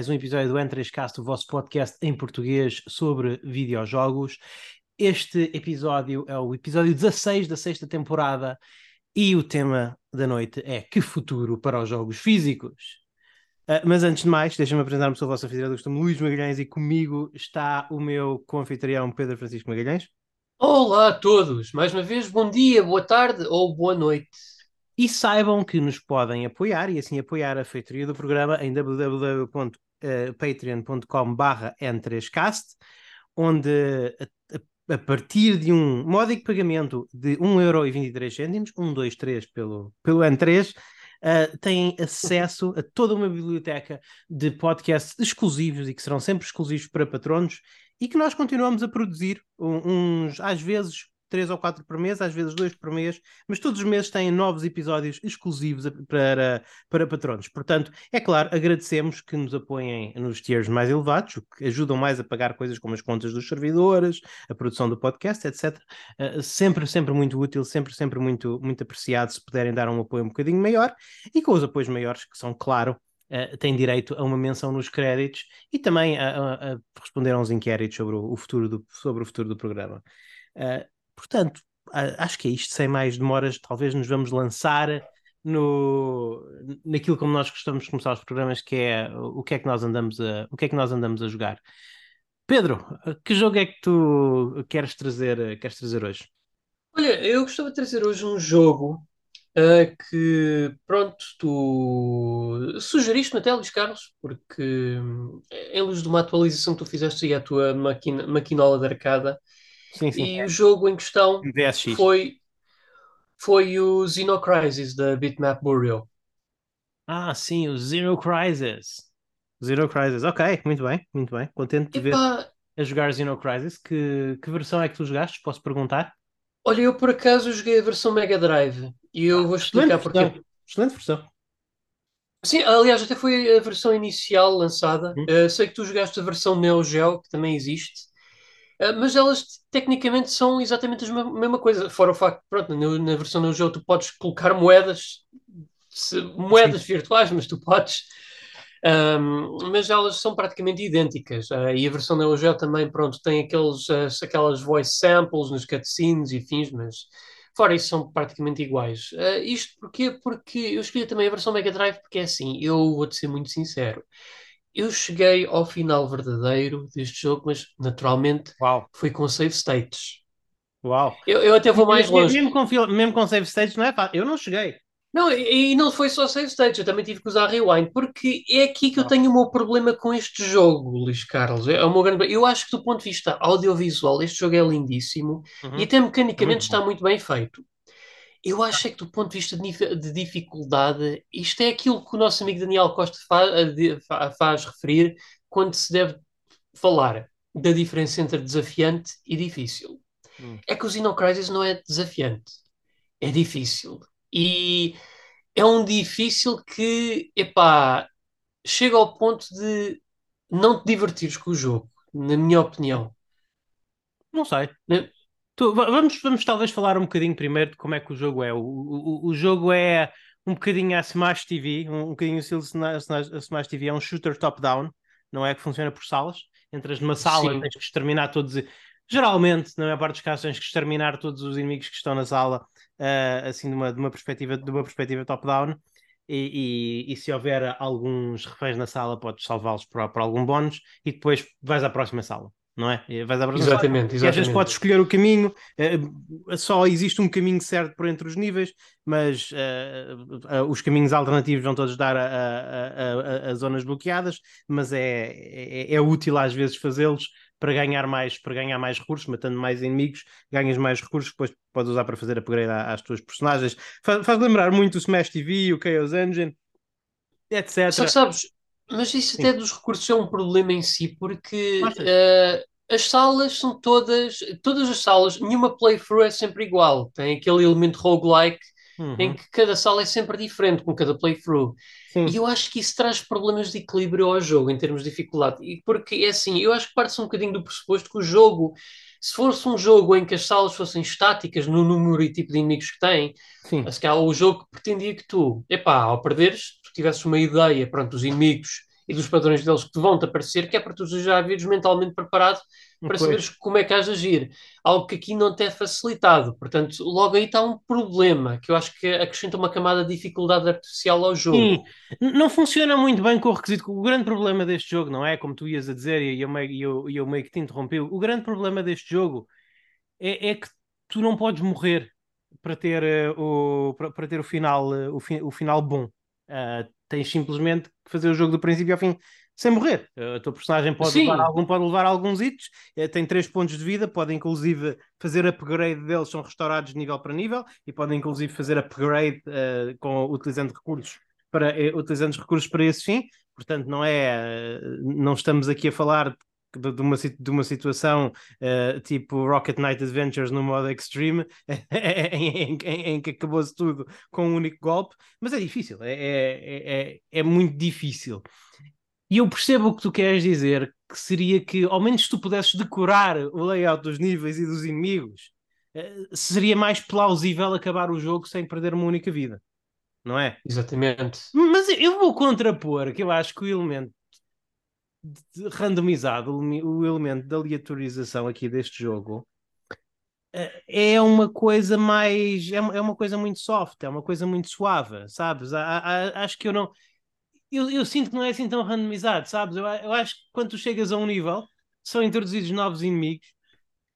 mais um episódio do N3Cast, o vosso podcast em português sobre videojogos. Este episódio é o episódio 16 da sexta temporada e o tema da noite é Que futuro para os jogos físicos? Uh, mas antes de mais, deixem-me apresentar-me, sou o vosso anfitrião, estou Luís Magalhães e comigo está o meu co-anfitrião Pedro Francisco Magalhães. Olá a todos, mais uma vez, bom dia, boa tarde ou boa noite. E saibam que nos podem apoiar e assim apoiar a feitoria do programa em www.patreon.com/n3cast, onde a, a, partir de um módico pagamento de 1,23€, 123 pelo, pelo N3, uh, têm acesso a toda uma biblioteca de podcasts exclusivos e que serão sempre exclusivos para patronos e que nós continuamos a produzir uns, às vezes, três ou quatro por mês, às vezes dois por mês, mas todos os meses têm novos episódios exclusivos para, para patronos. Portanto, é claro, agradecemos que nos apoiem nos tiers mais elevados, que ajudam mais a pagar coisas como as contas dos servidores, a produção do podcast, etc. Uh, eh, sempre, sempre muito útil, sempre, sempre muito, muito apreciado se puderem dar um apoio um bocadinho maior e com os apoios maiores, que são, claro, Uh, tem direito a uma menção nos créditos e também a, a, a responder a uns inquéritos sobre o, o, futuro do, sobre o futuro do programa. Uh, Portanto, acho que é isto, sem mais demoras, talvez nos vamos lançar no, naquilo como nós gostamos de começar os programas, que é o que é que nós andamos a, o que é que nós andamos a jogar. Pedro, que jogo é que tu queres trazer, queres trazer hoje? Olha, eu gostava de trazer hoje um jogo uh, que, pronto, tu sugeriste-me até, Luís Carlos, porque em luz de uma atualização que tu fizeste aí à tua maquina, maquinola de arcada, Sim, sim. E o jogo em questão VSX. foi, foi o Xenocrisis da Bitmap Burial. Ah, sim, o Zero Crisis. Zero Crisis, ok, muito bem, muito bem. Contente de ver a jogar Zero Crisis. Que, que versão é que tu jogaste? Posso perguntar? Olha, eu por acaso joguei a versão Mega Drive e eu vou explicar Excelente. Versão. Excelente versão. Sim, aliás, até foi a versão inicial lançada. Hum. Uh, sei que tu jogaste a versão Neo Geo, que também existe. Ah, mas elas tecnicamente são exatamente a mesma coisa. Fora o facto, pronto, na, versão do jogo tu podes colocar moedas, moedas Sim. virtuais, mas tu podes. Um, mas elas são praticamente idênticas. Uh, e a versão da Geo também, pronto, tem aqueles, uh, aquelas voice samples nos cutscenes e fins, mas fora isso são praticamente iguais. Uh, isto porquê? Porque eu escolhi também a versão Mega Drive, porque é assim, eu vou-te ser muito sincero eu cheguei ao final verdadeiro deste jogo, mas naturalmente Uau. foi com save states. Uau! Eu, eu até vou mais longe. Mesmo com, mesmo com save states não é fácil. Eu não cheguei. Não, e, e não foi só save states, eu também tive que usar rewind, porque é aqui que eu tenho o meu problema com este jogo, Luís Carlos. É o meu grande... Eu acho que do ponto de vista audiovisual, este jogo é lindíssimo uhum. e até mecanicamente está muito bem feito. Eu acho é que do ponto de vista de dificuldade, isto é aquilo que o nosso amigo Daniel Costa faz, faz referir quando se deve falar da diferença entre desafiante e difícil. Hum. É que o Xenocrisis não é desafiante, é difícil. E é um difícil que, epá, chega ao ponto de não te divertires com o jogo, na minha opinião. Não sei. Tu, vamos, vamos talvez falar um bocadinho primeiro de como é que o jogo é. O, o, o jogo é um bocadinho a Smash TV, um, um bocadinho estilo a Smash TV, é um shooter top-down, não é que funciona por salas. Entras numa sala, Sim. tens que exterminar todos. Geralmente, na maior parte dos casos, tens que exterminar todos os inimigos que estão na sala, uh, assim, de uma, de uma perspectiva, de uma perspectiva top-down. E, e, e, se houver alguns reféns na sala, podes salvá-los por, por algum bónus e depois vais à próxima sala não é? Vais à exatamente, exatamente. E às vezes podes escolher o caminho, uh, só existe um caminho certo por entre os níveis, mas uh, uh, os caminhos alternativos vão todos dar a, a, a, a zonas bloqueadas, mas é, é, é útil às vezes fazê-los para ganhar mais, para ganhar mais recursos, matando mais inimigos, ganhas mais recursos, depois podes usar para fazer upgrade às tuas personagens. Faz, faz lembrar muito o Smash TV, o Chaos Engine, etc. Só que sabes, mas isso Sim. até dos recursos é um problema em si, porque uh, as salas são todas, todas as salas, nenhuma playthrough é sempre igual. Tem aquele elemento roguelike uhum. em que cada sala é sempre diferente com cada playthrough. Sim. E eu acho que isso traz problemas de equilíbrio ao jogo em termos de dificuldade. E porque é assim, eu acho que parte-se um bocadinho do pressuposto que o jogo, se fosse um jogo em que as salas fossem estáticas no número e tipo de inimigos que tem, Sim. se calhar o jogo pretendia que tu, epá, ao perderes, tu tivesses uma ideia, pronto, dos inimigos e dos padrões deles que te vão-te aparecer, que é para tu já vires mentalmente preparado para Pois. saberes como é que has de agir. Algo que aqui não te é facilitado. Portanto, logo aí está um problema, que eu acho que acrescenta uma camada de dificuldade artificial ao jogo. Sim, não funciona muito bem com o requisito. O grande problema deste jogo, não é? Como tu ias a dizer, e eu meio, eu, eu meio que te interrompi. O grande problema deste jogo é, é que tu não podes morrer para ter, eh, o, para, para ter o, final, eh, o, fi- o final bom. Ah, tens simplesmente que fazer o jogo do princípio ao fim sem morrer. Eh, a tua personagem pode Sim. levar, algum, pode levar alguns hits, eh, tem três pontos de vida, pode inclusive fazer upgrade deles, são restaurados de nível para nível, e podem inclusive fazer upgrade eh, com, utilizando recursos para, eh, utilizando os recursos para esse fim. Portanto, não é, não estamos aqui a falar de, de uma, si- de uma situação eh, tipo Rocket Knight Adventures no modo Extreme, em, em- em- que acabou-se tudo com um único golpe, mas é difícil, é, é, é, é muito difícil. E eu percebo o que tu queres dizer, que seria que ao menos tu pudesses decorar o layout dos níveis e dos inimigos, eh, seria mais plausível acabar o jogo sem perder uma única vida, não é? Exatamente. Mas eu vou contrapor que eu acho que o elemento de- randomizado, o ele- o elemento de aleatorização aqui deste jogo, eh, é uma coisa mais. É uma, é uma coisa muito soft, é uma coisa muito suave, sabes? Acho que eu não. Eu, eu sinto que não é assim tão randomizado, sabes? Eu, eu acho que quando tu chegas a um nível, são introduzidos novos inimigos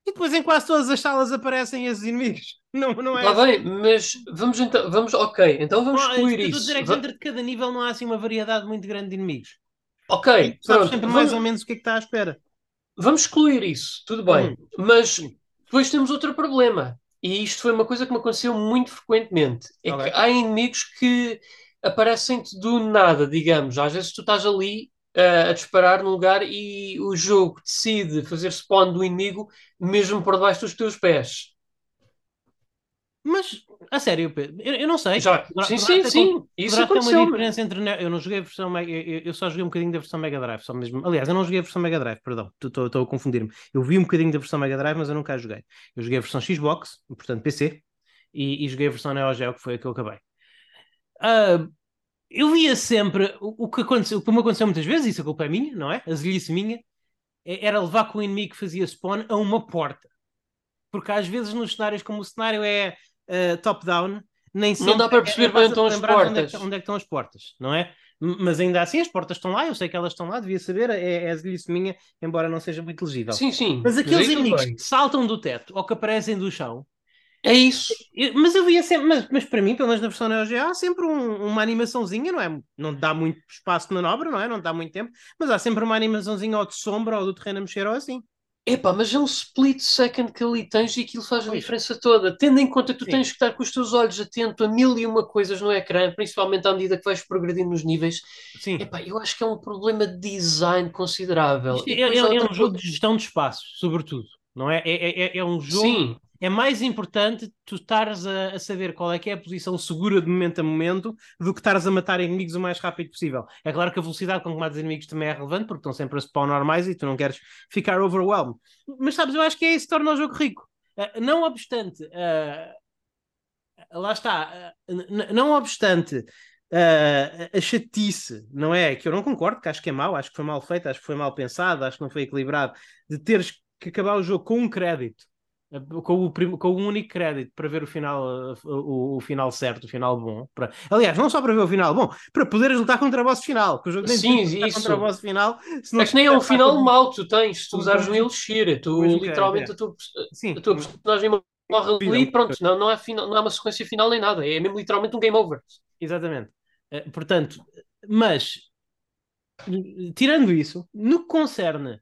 e depois em quase todas as salas aparecem esses inimigos. Não, não é Está bem, mas vamos então, vamos, ok, então vamos Não, excluir eu estou a isso. dizer é que dentro de cada nível não há assim uma variedade muito grande de inimigos. Ok, Sabes pronto, sempre mais vamos, ou menos o que é que está à espera. vamos excluir isso, tudo bem. Mas Sim. depois temos outro problema, e isto foi uma coisa que me aconteceu muito frequentemente. É Ok. que há inimigos que aparecem-te do nada, digamos. Às vezes tu estás ali ah, a disparar num lugar e o jogo decide fazer spawn do inimigo mesmo por debaixo dos teus pés. Mas, a sério, Pedro, eu, eu não sei. Já, Poderá- sim, poderá sim, sim, com- isso ter uma aconteceu. diferença entre. Eu não joguei a versão. Mega- Eu, eu- só joguei um bocadinho da versão Mega Drive, só mesmo. Aliás, eu não joguei a versão Mega Drive, perdão, estou a confundir-me. Eu vi um bocadinho da versão Mega Drive, mas eu nunca a joguei. Eu joguei a versão Xbox, portanto PC, e, e joguei a versão Neo Geo, que foi a que eu acabei. Ah, eu via sempre o, o que aconteceu, o que me aconteceu muitas vezes, isso a culpa é minha, não é? A zelhice minha, é- era levar com o inimigo que fazia spawn a uma porta. Porque às vezes nos cenários, como o cenário é eh, top-down, nem sempre dá para perceber bem fácil de as lembrar Onde é, que, onde é que estão as portas, não é? Mas ainda assim as portas estão lá, eu sei que elas estão lá, devia saber, é, é a zelhice minha, embora não seja muito legível. Sim, sim. Mas aqueles tudo inimigos que saltam do teto ou que aparecem do chão, É isso. eu- mas eu via sempre, mas, mas para mim, pelo menos na versão Neo Geo, há sempre um- uma animaçãozinha, não é? Não dá muito espaço de manobra, não é? Não dá muito tempo, mas há sempre uma animaçãozinha ou de sombra ou do terreno a mexer ou assim. Epá, mas é um split second que ali tens e aquilo faz a diferença toda. Tendo em conta que tu Sim. tens que estar com os teus olhos atento a mil e uma coisas no ecrã, principalmente à medida que vais progredindo nos níveis, Sim. epá, eu acho que é um problema de design considerável. É, é- é um jogo de gestão de espaço, sobretudo, não é? É, é- é- é um jogo. Sim, É mais importante tu estares a, a saber qual é que é a posição segura de momento a momento do que estares a matar inimigos o mais rápido possível. É claro que a velocidade com que matas inimigos também é relevante, porque estão sempre a spawn normais e tu não queres ficar overwhelmed. Mas sabes, eu acho que é isso que torna o jogo rico. Ah, não obstante, ah, lá está, n- não obstante a chatice, não é? Que eu não concordo, que acho que é mau, acho que foi mal feito, acho que foi mal pensado, acho que não foi equilibrado, de teres que acabar o jogo com um crédito, com o, prim- com um único crédito para ver o final, o, o final certo, o final bom. Para... Aliás, não só para ver o final bom, para poderes lutar contra o boss final, que o jogo nem Sim, isso. contra o boss final. se não é que nem é um final com- mau que tu tens, se tu usares um Elixir, tu com- literalmente a tua, Sim, a tua personagem morre ali, pronto, não, não, há final, não há uma sequência final nem nada, é mesmo literalmente um game over. Exatamente. Eh, portanto, mas tirando isso, no que concerne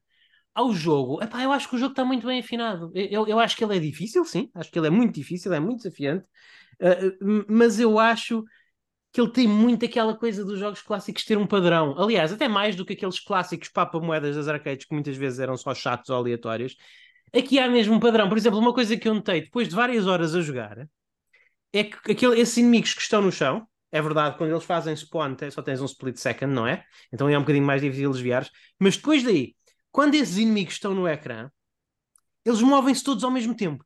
ao jogo, epá, eu acho que o jogo está muito bem afinado. Eu, eu acho que ele é difícil, sim, acho que ele é muito difícil, é muito desafiante, m- mas eu acho que ele tem muito aquela coisa dos jogos clássicos ter um padrão. Aliás, até mais do que aqueles clássicos papa-moedas das arcades que muitas vezes eram só chatos ou aleatórios. Aqui há mesmo um padrão. Por exemplo, uma coisa que eu notei depois de várias horas a jogar é que aquele, esses inimigos que estão no chão, é verdade, quando eles fazem spawn só tens um split second, não é? Então é um bocadinho mais difícil desviar mas depois daí, quando esses inimigos estão no ecrã, eles movem-se todos ao mesmo tempo.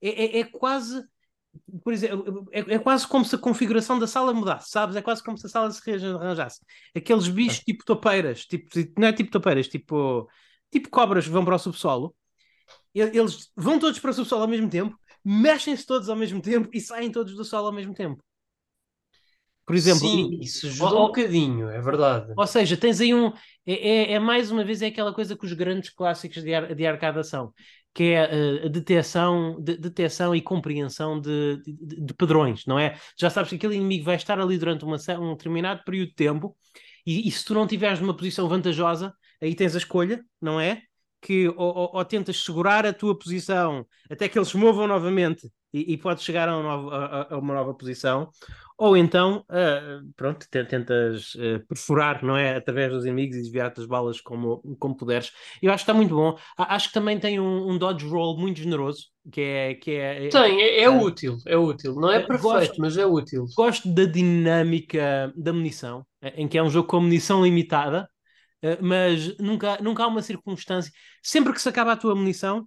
É, é- é quase. por exemplo, é, é, quase como se a configuração da sala mudasse, sabes? É quase como se a sala se rearranjasse. Aqueles bichos é. tipo topeiras, tipo, não é tipo topeiras, tipo, tipo cobras que vão para o subsolo, eles vão todos para o subsolo ao mesmo tempo, mexem-se todos ao mesmo tempo e saem todos do solo ao mesmo tempo. Por exemplo, Sim, isso ou, um bocadinho, é verdade. Ou seja, tens aí um. É, é, é, mais uma vez é aquela coisa que os grandes clássicos de, ar, de arcada são, que é a, a detecção, de, detecção e compreensão de, de, de, padrões, não é? Já sabes que aquele inimigo vai estar ali durante uma, um determinado período de tempo, e, e se tu não tiveres numa posição vantajosa, aí tens a escolha, não é? Que ou, ou, ou tentas segurar a tua posição até que eles se movam novamente e, e podes chegar a uma, nova, a, a uma nova posição, ou então, uh, pronto, tentas uh, perfurar, não é? Através dos inimigos e desviar-te as balas como, como puderes. Eu acho que está muito bom. Acho que também tem um, um dodge roll muito generoso, que é... Que é, é tem, é, é útil, é útil. Não é perfeito, gosto, mas é útil. Gosto da dinâmica da munição, em que é um jogo com munição limitada, mas nunca, nunca há uma circunstância... Sempre que se acaba a tua munição, eh,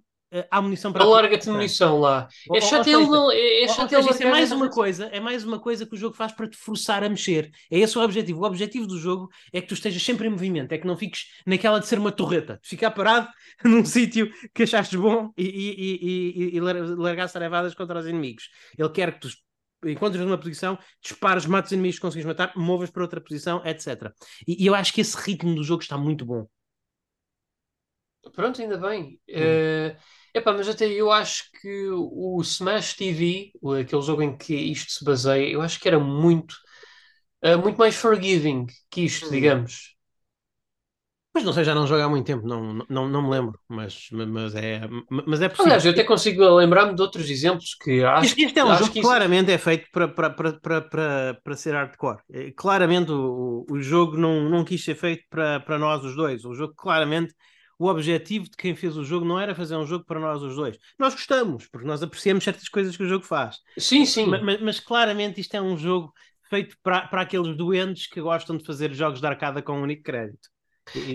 há munição para alarga-te munição lá. É chato ele. É, é chato ele é mais uma coisa, é mais uma coisa que o jogo faz para te forçar a mexer. É esse o objetivo. O objetivo do jogo é que tu estejas sempre em movimento, é que não fiques naquela de ser uma torreta, de ficar parado num sítio que achaste bom e, e, e, e largar tarefadas contra os inimigos. Ele quer que tu encontras numa posição, dispares, mates os inimigos que consegues matar, movas para outra posição, etc. E, e eu acho que esse ritmo do jogo está muito bom. Pronto, ainda bem. Hum. Uh, epá, mas até eu acho que o Smash TV, aquele jogo em que isto se baseia, eu acho que era muito, uh, muito mais forgiving que isto, hum. digamos. Mas não sei, já não jogo há muito tempo, não, não, não me lembro, mas, mas, é, mas é possível. Aliás, eu até consigo lembrar-me de outros exemplos que acho Este, este é um jogo que claramente é feito para, para, para, para, para ser hardcore. É, claramente o, o jogo não, não quis ser feito para, para nós os dois. O jogo claramente o objetivo de quem fez o jogo não era fazer um jogo para nós os dois. Nós gostamos, porque nós apreciamos certas coisas que o jogo faz. Sim, sim. Mas, mas, mas claramente isto é um jogo feito para, para aqueles doentes que gostam de fazer jogos de arcada com um único crédito.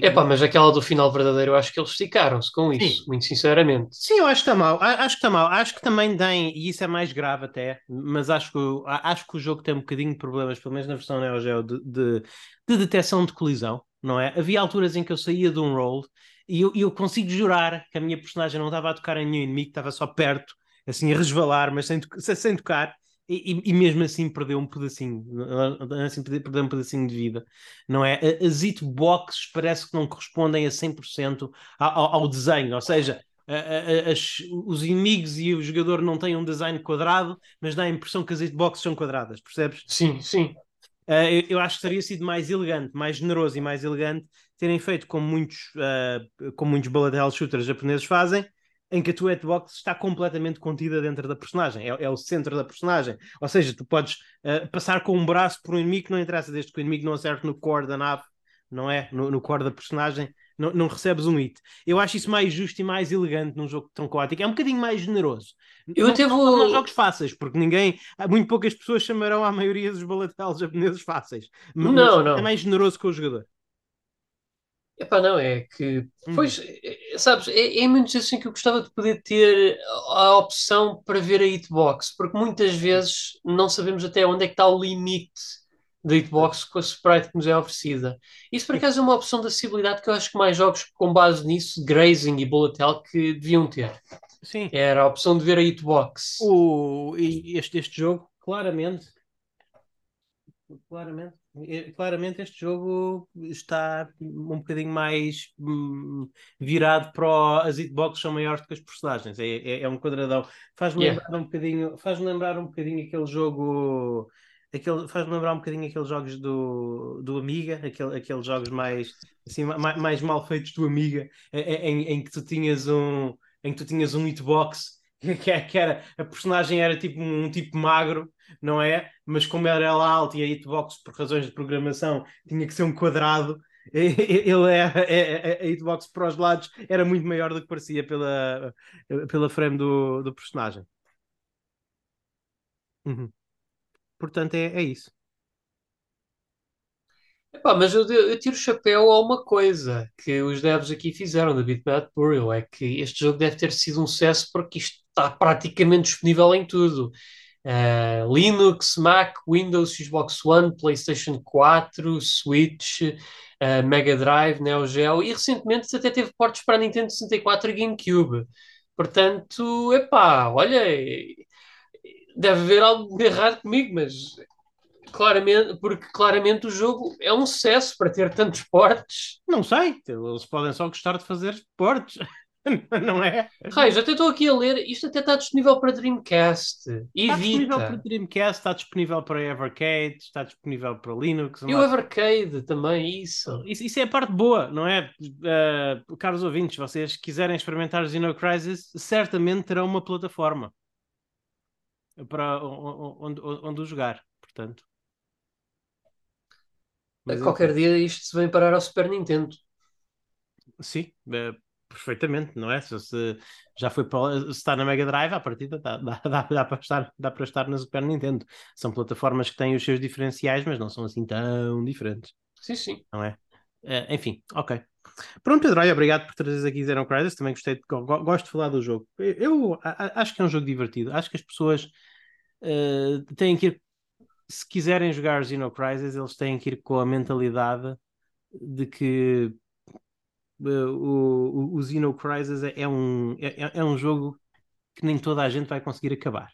É pá, mas aquela do final verdadeiro, eu acho que eles esticaram-se com isso, Sim. muito sinceramente. Sim, eu acho que está mal. Acho que está mal. Acho que também tem, e isso é mais grave até, mas acho que, acho que o jogo tem um bocadinho de problemas, pelo menos na versão Neo Geo, de, de, de detecção de colisão, não é? Havia alturas em que eu saía de um roll e eu, eu consigo jurar que a minha personagem não estava a tocar em nenhum inimigo, estava só perto, assim a resvalar, mas sem, sem tocar. E, e, mesmo assim perdeu um pedacinho, assim, perdeu um pedacinho de vida, não é? As hitboxes parece que não correspondem a 100% ao, ao desenho, ou seja, as, os inimigos e o jogador não têm um design quadrado, mas dá a impressão que as hitboxes são quadradas, percebes? Sim, sim. Uh, eu, eu, acho que teria sido mais elegante, mais generoso e mais elegante terem feito como muitos, uh, como muitos bullet hell shooters japoneses fazem, em que a tua hitbox está completamente contida dentro da personagem, é, é, o centro da personagem. Ou seja, tu podes uh, passar com um braço por um inimigo que não interessa, desde que o inimigo não acerte no core da nave, não é? No, no core da personagem, não, não, recebes um hit. Eu acho isso mais justo e mais elegante num jogo tão caótico. É um bocadinho mais generoso. Eu não, até vou. Não jogos fáceis, porque ninguém, muito poucas pessoas chamarão a maioria dos hell japoneses fáceis. Mas não, não. É mais generoso com o jogador. Epá, não, é que. Hum. Pois, é, sabes, é, é menos assim que eu gostava de poder ter a opção para ver a hitbox, porque muitas vezes não sabemos até onde é que está o limite da hitbox com a sprite que nos é oferecida. Isso, por acaso, é uma opção de acessibilidade que eu acho que mais jogos com base nisso, Grazing e Bullet Hell, que deviam ter. Sim. Era a opção de ver a hitbox. O, este, este jogo, claramente, claramente claramente este jogo está um bocadinho mais hum, virado para as hitboxes são maiores do que as personagens é, é, é um quadradão faz-me yeah. lembrar um bocadinho faz-me lembrar um bocadinho aquele jogo aquele faz-me lembrar um bocadinho aqueles jogos do, do Amiga aquele, aqueles jogos mais assim mais, mais mal feitos do Amiga em, em, que tu tinhas um em que tu tinhas um hitbox que era a personagem era tipo um tipo magro não é? Mas como era ela alta e a hitbox, por razões de programação, tinha que ser um quadrado, ele é, é, é, a hitbox para os lados era muito maior do que parecia pela, pela frame do, do personagem. Uhum. Portanto, é, é isso. Epá, mas eu, eu, tiro o chapéu a uma coisa que os devs aqui fizeram da Bitmap Burial, é que este jogo deve ter sido um sucesso porque isto está praticamente disponível em tudo. Uh, Linux, Mac, Windows, Xbox One, PlayStation 4, Switch, uh, Mega Drive, Neo Geo e recentemente até teve portos para a Nintendo 64 e GameCube. Portanto, epá, olha, deve haver algo errado comigo, mas claramente, porque claramente o jogo é um sucesso para ter tantos portes. Não sei, eles podem só gostar de fazer portes. não é? Raios, até estou aqui a ler, isto até está disponível para Dreamcast e Está disponível para Dreamcast, está disponível para Evercade, está disponível para Linux. E o Evercade também, isso. isso. Isso é a parte boa, não é? Uh, caros ouvintes, vocês quiserem experimentar Xeno Crisis, certamente terão uma plataforma para onde, onde, onde o jogar, portanto. Mas, Qualquer dia isto se vem parar ao Super Nintendo. Sim, uh, perfeitamente, não é? Se, se já foi para, se está na Mega Drive, à partida dá, dá, dá, dá, para estar, dá para estar na Super Nintendo. São plataformas que têm os seus diferenciais, mas não são assim tão diferentes. Sim, sim. Não é? Uh, enfim, ok. Pronto, Pedro, olha, obrigado por trazer aqui Zero Crisis. Também gostei, de, gosto de falar do jogo. Eu, eu acho que é um jogo divertido. Acho que as pessoas uh, têm que ir, se quiserem jogar Xeno Crisis, eles têm que ir com a mentalidade de que o, o Xeno Crisis é, é um, é, é um jogo que nem toda a gente vai conseguir acabar.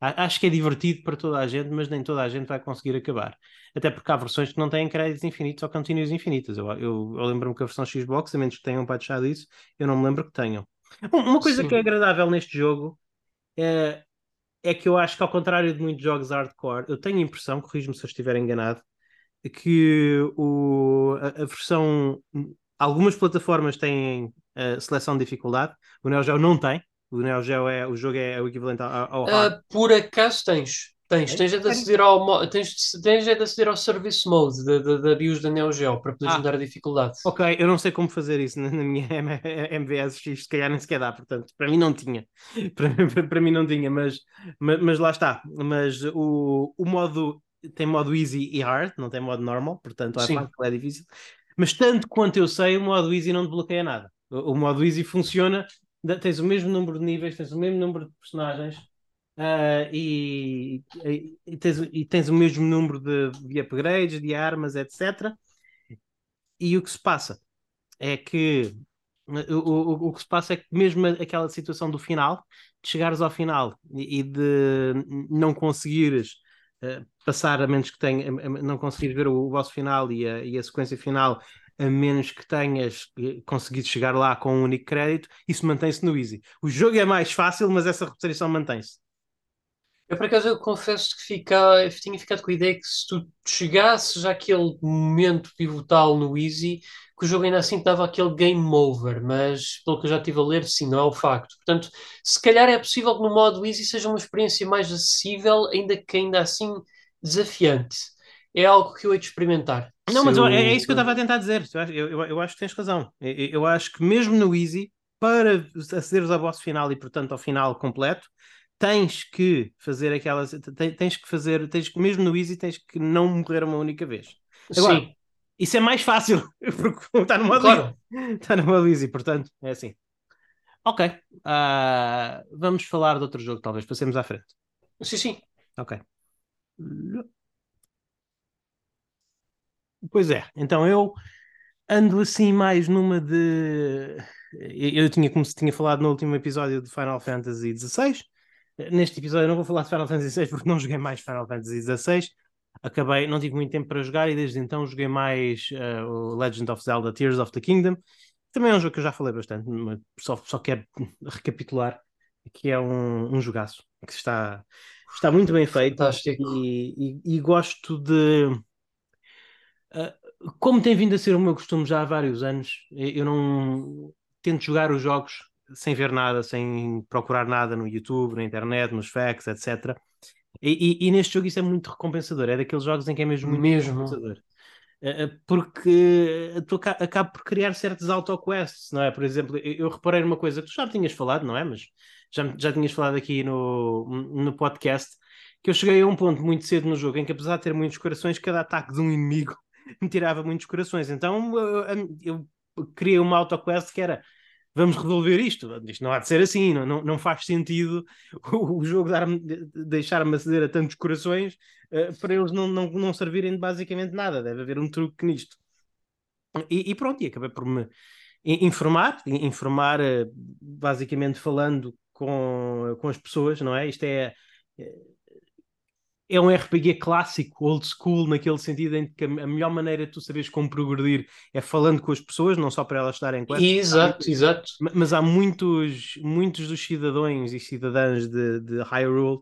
Acho que é divertido para toda a gente, mas nem toda a gente vai conseguir acabar. Até porque há versões que não têm créditos infinitos ou continuos infinitas. Eu, eu, eu lembro-me que a versão Xbox, a menos que tenham patchado isso, eu não me lembro que tenham. Uma coisa Sim. que é agradável neste jogo é, é que eu acho que, ao contrário de muitos jogos hardcore, eu tenho a impressão, corrijo-me se eu estiver enganado, que o, a, a versão Algumas plataformas têm uh, seleção de dificuldade, o Neo Geo não tem. O Neo Geo é o jogo é o equivalente ao, ao uh, por acaso tens. Tens, tens é de aceder ao, tens, tens de aceder ao Service Mode da BIOS da Neo Geo para poder ah, mudar a dificuldade. Ok, eu não sei como fazer isso na, na minha MVS, se calhar nem sequer dá, portanto, para mim não tinha. Para, para, mim não tinha, mas, mas, mas, lá está. Mas o, o modo tem modo easy e hard, não tem modo normal, portanto é, é difícil. Mas tanto quanto eu sei, o modo easy não desbloqueia nada. O, o modo easy funciona, tens o mesmo número de níveis, tens o mesmo número de personagens uh, e, e, e, tens, e, tens, o mesmo número de, de upgrades, de armas, etc. E o que se passa é que o, o, o que se passa é que mesmo aquela situação do final, de chegares ao final e, de não conseguires uh, passar, a menos que tenha, não conseguir ver o, o final e a, e a sequência final, a menos que tenhas eh, conseguido chegar lá com um único crédito, isso mantém-se no easy. O jogo é mais fácil, mas essa restrição mantém-se. Eu, por acaso, eu confesso que fica, tinha ficado com a ideia que se tu chegasses àquele momento pivotal no Easy, que o jogo ainda assim estava aquele game over, mas pelo que eu já estive a ler, sim, não é o facto. Portanto, se calhar é possível que no modo Easy seja uma experiência mais acessível, ainda que ainda assim desafiante. É algo que eu hei de experimentar. Não, mas eu... é, é, isso que eu estava a tentar dizer. Eu, eu, eu, acho que tens razão. Eu, eu acho que mesmo no Easy, para acederes ao boss final e, portanto, ao final completo, tens que fazer aquelas. Tens que fazer. Tens mesmo no Easy, tens que não morrer uma única vez. Agora, Sim. Isso é mais fácil, porque está no modo claro. Easy. Está no modo Easy, portanto, é assim. Ok. Uh, vamos falar de outro jogo, talvez. Passemos à frente. Sim, sim. Ok. Pois é, então eu ando assim mais numa de. Eu tinha, como se tinha falado no último episódio de Final Fantasy XVI. Neste episódio eu não vou falar de Final Fantasy XVI porque não joguei mais Final Fantasy XVI. Acabei, não tive muito tempo para jogar e desde então joguei mais uh, o Legend of Zelda Tears of the Kingdom. Também é um jogo que eu já falei bastante, só, só quero recapitular que é um, um jogaço que está Está muito bem feito e, e, e, gosto de. Uh, como tem vindo a ser o meu costume já há vários anos, eu não tento jogar os jogos sem ver nada, sem procurar nada no YouTube, na internet, nos facts, etc. E, e, neste jogo isso é muito recompensador. É daqueles jogos em que é mesmo muito mesmo. recompensador. Uh, porque tu acaba por criar certos autoquests, não é? Por exemplo, eu, eu reparei numa coisa que tu já tinhas falado, não é? Mas já, já tinhas falado aqui no, no podcast, que eu cheguei a um ponto muito cedo no jogo em que, apesar de ter muitos corações, cada ataque de um inimigo me tirava muitos corações. Então eu, eu criei uma autoquest que era vamos resolver isto. Isto não há de ser assim, não, não, não faz sentido o, jogo deixar-me aceder a tantos corações uh, para eles não, não, não servirem de basicamente nada. Deve haver um truque nisto. E, e pronto, e acabei por me informar, informar uh, basicamente falando com, com as pessoas, não é? Isto é é um RPG clássico, old school, naquele sentido em que a melhor maneira de tu saberes como progredir é falando com as pessoas, não só para elas estarem com Exato, exato. Mas há muitos, muitos dos cidadãos e cidadãs de, de Hyrule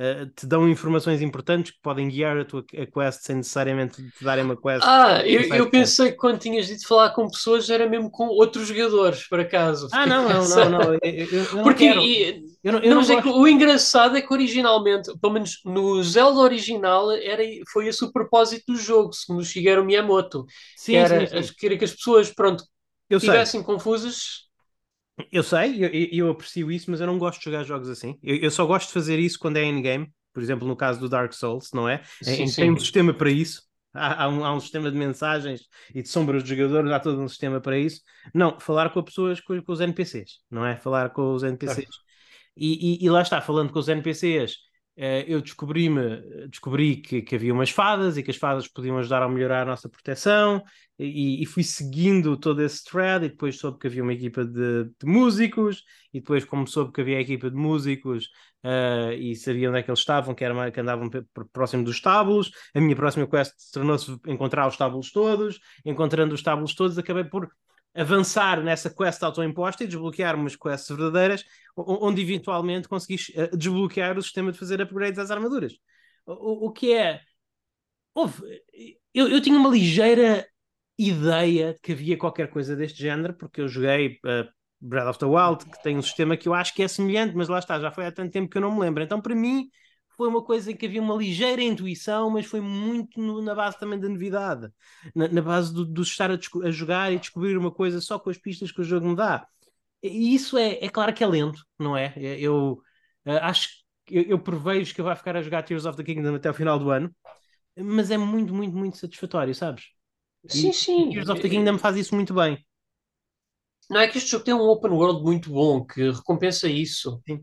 uh, te dão informações importantes que podem guiar a tua a quest sem necessariamente te darem uma quest. Ah, eu, eu pensei que quando tinhas dito falar com pessoas era mesmo com outros jogadores, por acaso. Ah, não, não, não, não. Eu, eu, eu Porque e, eu não, não, é o engraçado é que originalmente, pelo menos no Zelda original, era, foi esse o propósito do jogo, segundo Shigeru Miyamoto. Sim, que era, sim, sim. que as pessoas, pronto, estivessem confusas eu sei, eu, eu, aprecio isso, mas eu não gosto de jogar jogos assim. Eu, eu só gosto de fazer isso quando é in-game, por exemplo, no caso do Dark Souls, não é? Sim, sim. Tem um sistema para isso. Há, há, um, há, um, sistema de mensagens e de sombras dos jogadores, há todo um sistema para isso. Não, falar com pessoas, com, com os NPCs, não é? Falar com os NPCs. E, e, e, lá está, falando com os NPCs, eu descobri-me, descobri que, que, havia umas fadas e que as fadas podiam ajudar a melhorar a nossa proteção e, e fui seguindo todo esse thread e depois soube que havia uma equipa de, de músicos e depois como soube que havia a equipa de músicos uh, e sabia onde é que eles estavam, que, era, que andavam próximo dos estábulos, a minha próxima quest tornou-se encontrar os estábulos todos, encontrando os estábulos todos acabei por avançar nessa quest autoimposta e desbloquear umas quests verdadeiras, onde eventualmente conseguis uh, desbloquear o sistema de fazer upgrades às armaduras. O, o que é. Houve, eu, eu tinha uma ligeira ideia de que havia qualquer coisa deste género, porque eu joguei uh, Breath of the Wild, que tem um sistema que eu acho que é semelhante, mas lá está, já foi há tanto tempo que eu não me lembro. Então, para mim, foi uma coisa em que havia uma ligeira intuição, mas foi muito no, na base também da novidade, na, na base do, do estar a, a, jogar e descobrir uma coisa só com as pistas que o jogo me dá. E isso é, é claro que é lento, não é? Eu uh, acho que eu, eu prevejo que vai ficar a jogar Tears of the Kingdom até o final do ano, mas é muito, muito, muito satisfatório, sabes? Sim, e, sim. Tears of the Kingdom faz isso muito bem. Não é que este jogo tem um open world muito bom que recompensa isso. Sim.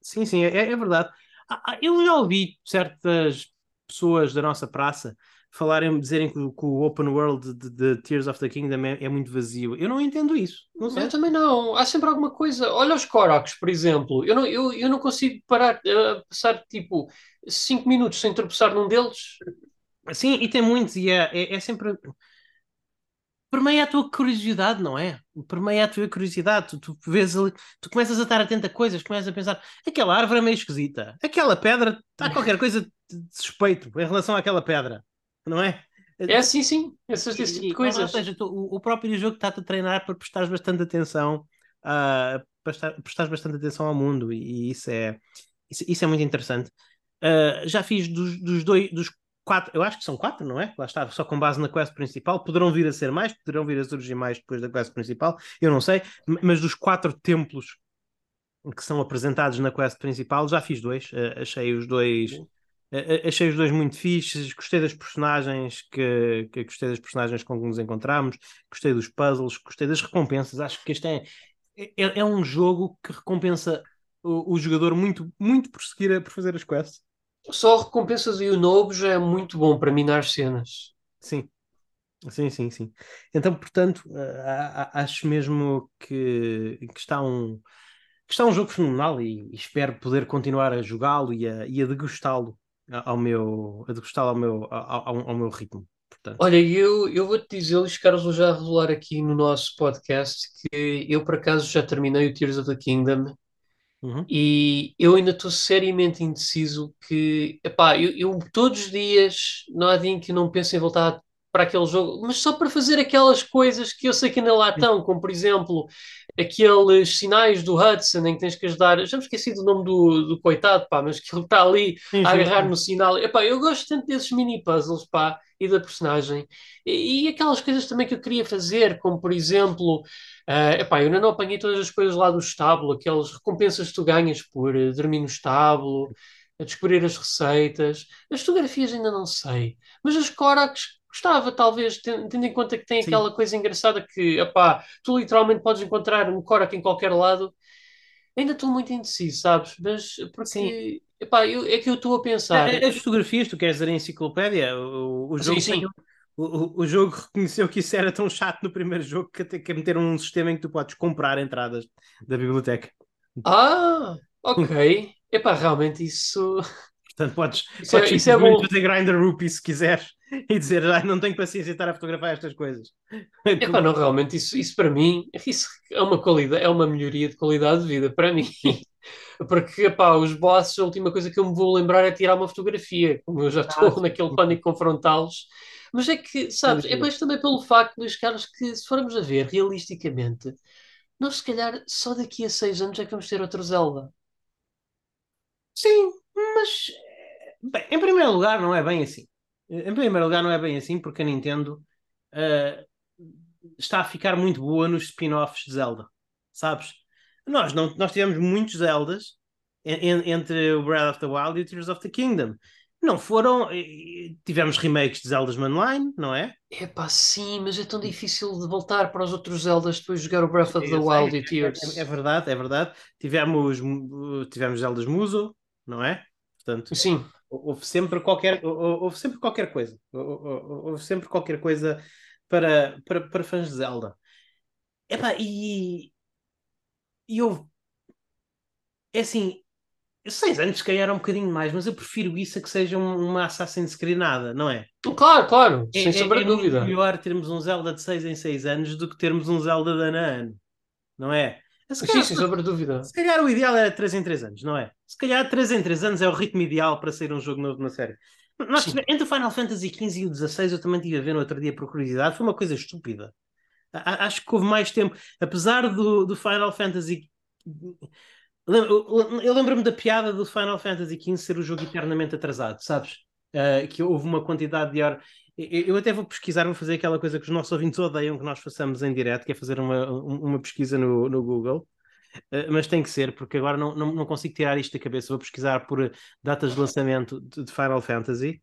Sim, sim, é, é verdade. Ah, ah, eu já ouvi certas pessoas da nossa praça falarem, dizerem que, que o open world de, de, Tears of the Kingdom é, é, muito vazio. Eu não entendo isso. Não. Eu também não. Há sempre alguma coisa. Olha os Koroks, por exemplo. Eu não, eu, eu não consigo parar, uh, passar tipo 5 minutos sem tropeçar num deles. Sim, e tem muitos, e é, é, é sempre permeia a tua curiosidade, não é? Permeia a tua curiosidade. Tu, tu vês ali, tu começas a estar atento a coisas, começas a pensar, aquela árvore é meio esquisita, aquela pedra está qualquer coisa de suspeito em relação àquela pedra, não é? É sim, sim, essas esse tipo de coisas. Ou seja, tu, o, próprio jogo está-te a treinar para prestares bastante atenção, uh, para prestares bastante atenção ao mundo, e, e isso, é, isso, isso, é muito interessante. Uh, já fiz dos, dos, dois, dos quatro, eu acho que são quatro, não é? Lá está, só com base na quest principal. Poderão vir a ser mais, poderão vir a surgir mais depois da quest principal, eu não sei, mas dos quatro templos que são apresentados na quest principal, já fiz dois, achei os dois. Achei os dois muito fixes, gostei das personagens que, que gostei das personagens com que nos encontramos, gostei dos puzzles, gostei das recompensas. Acho que este é, é, é um jogo que recompensa o, o jogador muito, muito por seguir a, por fazer as quests. Só recompensas e o novo já é muito bom para minar cenas. Sim. Sim, sim, sim. Então, portanto, uh, acho mesmo que, que, está um, que está um jogo fenomenal e, e espero poder continuar a jogá-lo e a, e a degustá-lo ao meu, a degustá-lo ao meu, ao, ao, meu ritmo. Portanto. Olha, eu, eu vou-te dizer, Luís Carlos, vou já revelar aqui no nosso podcast que eu, por acaso, já terminei o Tears of the Kingdom Uhum. E eu ainda estou seriamente indeciso que, epá, eu, eu todos os dias, não há dia em que não penso em voltar para aquele jogo, mas só para fazer aquelas coisas que eu sei que ainda lá estão, como por exemplo aqueles sinais do Hudson em que tens que ajudar. Já me esqueci do nome do, do coitado, pá, mas que ele está ali sim, a agarrar sim. no sinal. Epá, eu gosto tanto desses mini puzzles, pá, e da personagem. E, e aquelas coisas também que eu queria fazer, como por exemplo. Uh, epá, eu ainda não apanhei todas as coisas lá do estábulo, aquelas recompensas que tu ganhas por uh, dormir no estábulo, a descobrir as receitas. As fotografias ainda não sei. Mas as Korax gostava, talvez, tendo em conta que tem Sim. aquela coisa engraçada que, epá, tu literalmente podes encontrar um Korak em qualquer lado. Ainda estou muito indeciso, sabes? Mas porque sim. Epá, eu, é que eu estou a pensar. As fotografias, tu queres dizer a enciclopédia? O, o jogo, sim, sim. O, o, jogo reconheceu que isso era tão chato no primeiro jogo que até quer meter um sistema em que tu podes comprar entradas da biblioteca. Ah, ok. Epá, realmente isso. Portanto, podes, isso é- podes é, isso é bom. fazer Grindr Rupee se quiseres e dizer ah, não tenho paciência de estar a fotografar estas coisas. Epá, não, realmente, isso, isso para mim isso é uma qualidade, é uma melhoria de qualidade de vida para mim. Porque epá, os bosses, a última coisa que eu me vou lembrar é tirar uma fotografia, como eu já estou ah, naquele pânico confrontá-los. Mas é que, sabes, é mais também pelo facto, Luís Carlos, que se formos a ver realisticamente, nós se calhar só daqui a seis anos é que vamos ter outro Zelda. Sim, mas bem, em primeiro lugar não é bem assim. Em primeiro lugar não é bem assim porque a Nintendo uh, está a ficar muito boa nos spin-offs de Zelda, sabes? Nós, não, nós tivemos muitos Zeldas en, entre o Breath of the Wild e o Tears of the Kingdom. Não foram. Tivemos remakes de Zeldas Online, não é? É pá, sim, mas é tão difícil de voltar para os outros Zeldas depois de jogar o Breath of the Wild e Tears. É, é, é, verdade, é verdade. Tivemos, tivemos Zeldas Muso, não é? Portanto, sim. Houve sempre qualquer, houve sempre qualquer coisa. Houve sempre qualquer coisa para, para, para fãs de Zelda. Epá, e, e houve. É assim, seis anos se calhar era um bocadinho mais, mas eu prefiro isso a que seja uma Assassin's Creed nada, não é? Claro, claro, é, sem sombra é, é dúvida. É melhor termos um Zelda de seis em seis anos do que termos um Zelda de ano a ano, não é? Se calhar, Sim, sem sombra dúvida. Se calhar o ideal era 3 em 3 anos, não é? Se calhar 3 em 3 anos é o ritmo ideal para sair um jogo novo na série. Nós, entre o Final Fantasy XV e o 16, eu também estive a ver no outro dia por curiosidade, foi uma coisa estúpida. Acho que houve mais tempo, apesar do, do Final Fantasy eu lembro-me da piada do Final Fantasy XV ser o jogo eternamente atrasado, sabes? Uh, que houve uma quantidade de horas. Eu até vou pesquisar, vou fazer aquela coisa que os nossos ouvintes odeiam que nós façamos em direto, que é fazer uma, uma pesquisa no, no Google. Uh, mas tem que ser, porque agora não, não, não, consigo tirar isto da cabeça. Vou pesquisar por datas de lançamento de, de Final Fantasy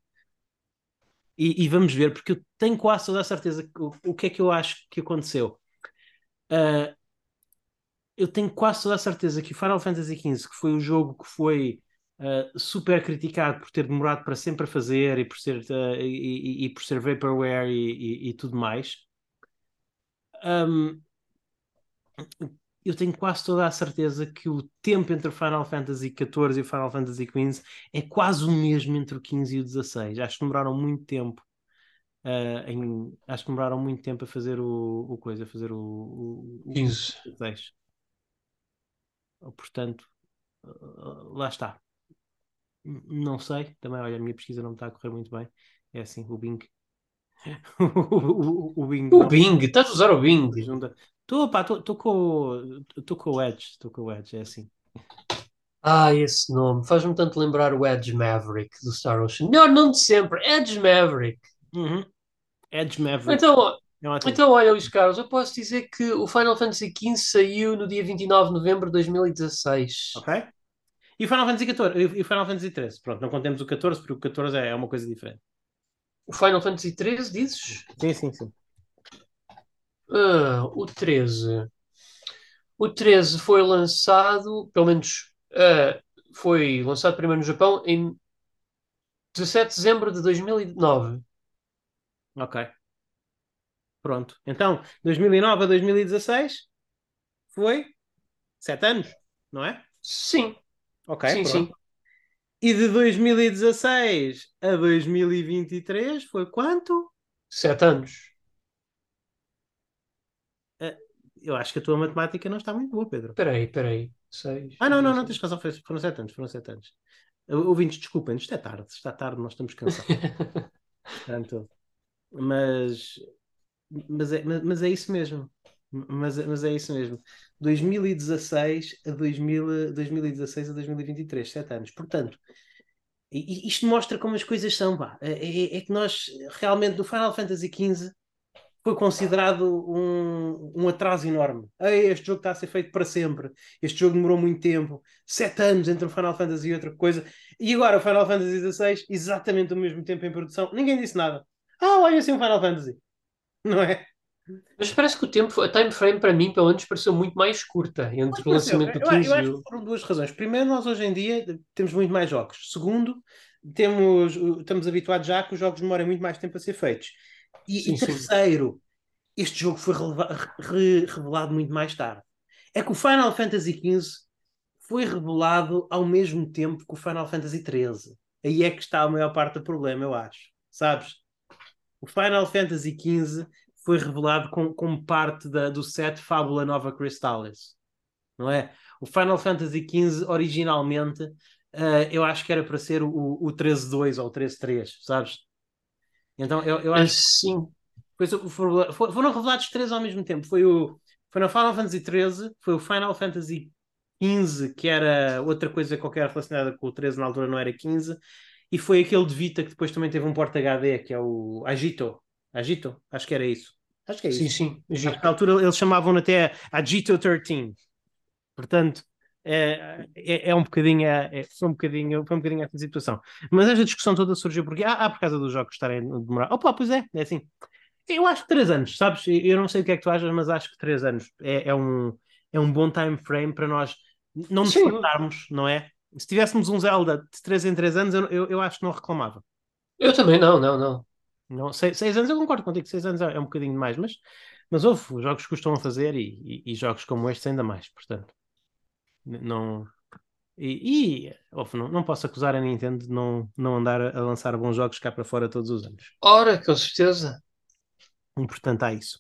e, e, vamos ver, porque eu tenho quase toda a certeza que, o, o que é que eu acho que aconteceu. Uh, eu tenho quase toda a certeza que o Final Fantasy XV, que foi o jogo que foi uh, super criticado por ter demorado para sempre a fazer e por ser, uh, e, e, e, por ser vaporware e, e tudo mais, um, eu tenho quase toda a certeza que o tempo entre o Final Fantasy XIV e o Final Fantasy XV é quase o mesmo entre o 15 e o 16. Acho que demoraram muito tempo. Uh, em, acho que demoraram muito tempo a fazer o, o coisa, a fazer o, o, o 15. 16. Portanto, lá está. Não sei, também, olha, a minha pesquisa não está a correr muito bem. É assim, o Bing. o, o, o, Bing. O Bing, estás a usar o Bing. Estou, pá, estou com, com o Edge, estou com o Edge, é assim. Ah, esse nome faz-me tanto lembrar o Edge Maverick do Star Ocean. Melhor nome de sempre, Edge Maverick. Uhum. Edge Maverick. Então, é então, olha, Luís Carlos, eu posso dizer que o Final Fantasy XV saiu no dia 29 de novembro de 2016. Ok. E o Final Fantasy XIV? E o Final Fantasy XIII? Pronto, não contemos o 14 porque o 14 é uma coisa diferente. O Final Fantasy XIII, dizes? Sim, sim, sim. Uh, o 13. O 13 foi lançado, pelo menos uh, foi lançado primeiro no Japão em 17 de dezembro de 2009. Ok. Pronto. Então, 2009 a 2016 foi sete anos, não é? Sim. Ok, sim, pronto. sim. E de 2016 a 2023 foi quanto? Sete anos. Uh, eu acho que a tua matemática não está muito boa, Pedro. Espera aí, espera aí. Seis, ah, não, não, não, tens razão. Foram sete anos, foram sete anos. Ouvintes, desculpem, isto é tarde, está tarde, nós estamos cansados. Portanto, mas mas é, mas é isso mesmo. Mas, mas é isso mesmo. 2016 a 2000, 2016 a 2023, sete anos. Portanto, isto mostra como as coisas são. Pá. É, é, é, que nós realmente no Final Fantasy XV foi considerado um, um atraso enorme. Ei, este jogo está a ser feito para sempre. Este jogo demorou muito tempo. Sete anos entre o Final Fantasy e outra coisa. E agora o Final Fantasy XVI, exatamente o mesmo tempo em produção. Ninguém disse nada. Ah, olha assim um Final Fantasy. Não é? Mas parece que o tempo, a time frame para mim, pelo menos, pareceu muito mais curta entre o lançamento do 15 eu, eu acho que foram duas razões. Primeiro, nós hoje em dia temos muito mais jogos. Segundo, temos, estamos habituados já que os jogos demorem muito mais tempo a ser feitos. E, sim, e terceiro, sim. este jogo foi re revelado muito mais tarde. É que o Final Fantasy XV foi revelado ao mesmo tempo que o Final Fantasy XIII. Aí é que está a maior parte do problema, eu acho. Sabes? O Final Fantasy XV foi revelado como, como parte da, do set Fábula Nova Crystallis. Não é? O Final Fantasy XV, originalmente, uh, eu acho que era para ser o, o 13-2 ou o 13-3, sabes? Então eu, eu acho. Sim. Foi, foi, foram revelados três ao mesmo tempo. Foi o foi no Final Fantasy XIII, foi o Final Fantasy XV, que era outra coisa qualquer relacionada com o 13, na altura não era 15, e foi aquele de Vita que depois também teve um porta HD, que é o Agito. Agito? Acho que era isso. Acho que é sim, isso. Sim, sim. Na altura eles chamavam até Agito 13. Portanto, é, é, é, um bocadinho, é, foi um bocadinho, foi um bocadinho essa situação. Mas esta discussão toda surgiu porque, ah, ah por causa dos jogos estarem a demorar. Opa, pois é, é assim. Eu acho que 3 anos, sabes? Eu não sei o que é que tu achas, mas acho que 3 anos é, é, um, é um bom time frame para nós não nos fartarmos, não é? Se tivéssemos um Zelda de 3 em 3 anos, eu, eu, eu, acho que não reclamava. Eu também não, não, não. Não 6, anos eu concordo contigo, 6 anos é um bocadinho mais, mas, mas houve, os jogos custam a fazer e, e, e jogos como este ainda mais, portanto. Não, e, e não, não, posso acusar a Nintendo de não, não andar a lançar bons jogos cá para fora todos os anos. Ora, com certeza. Importante há isso.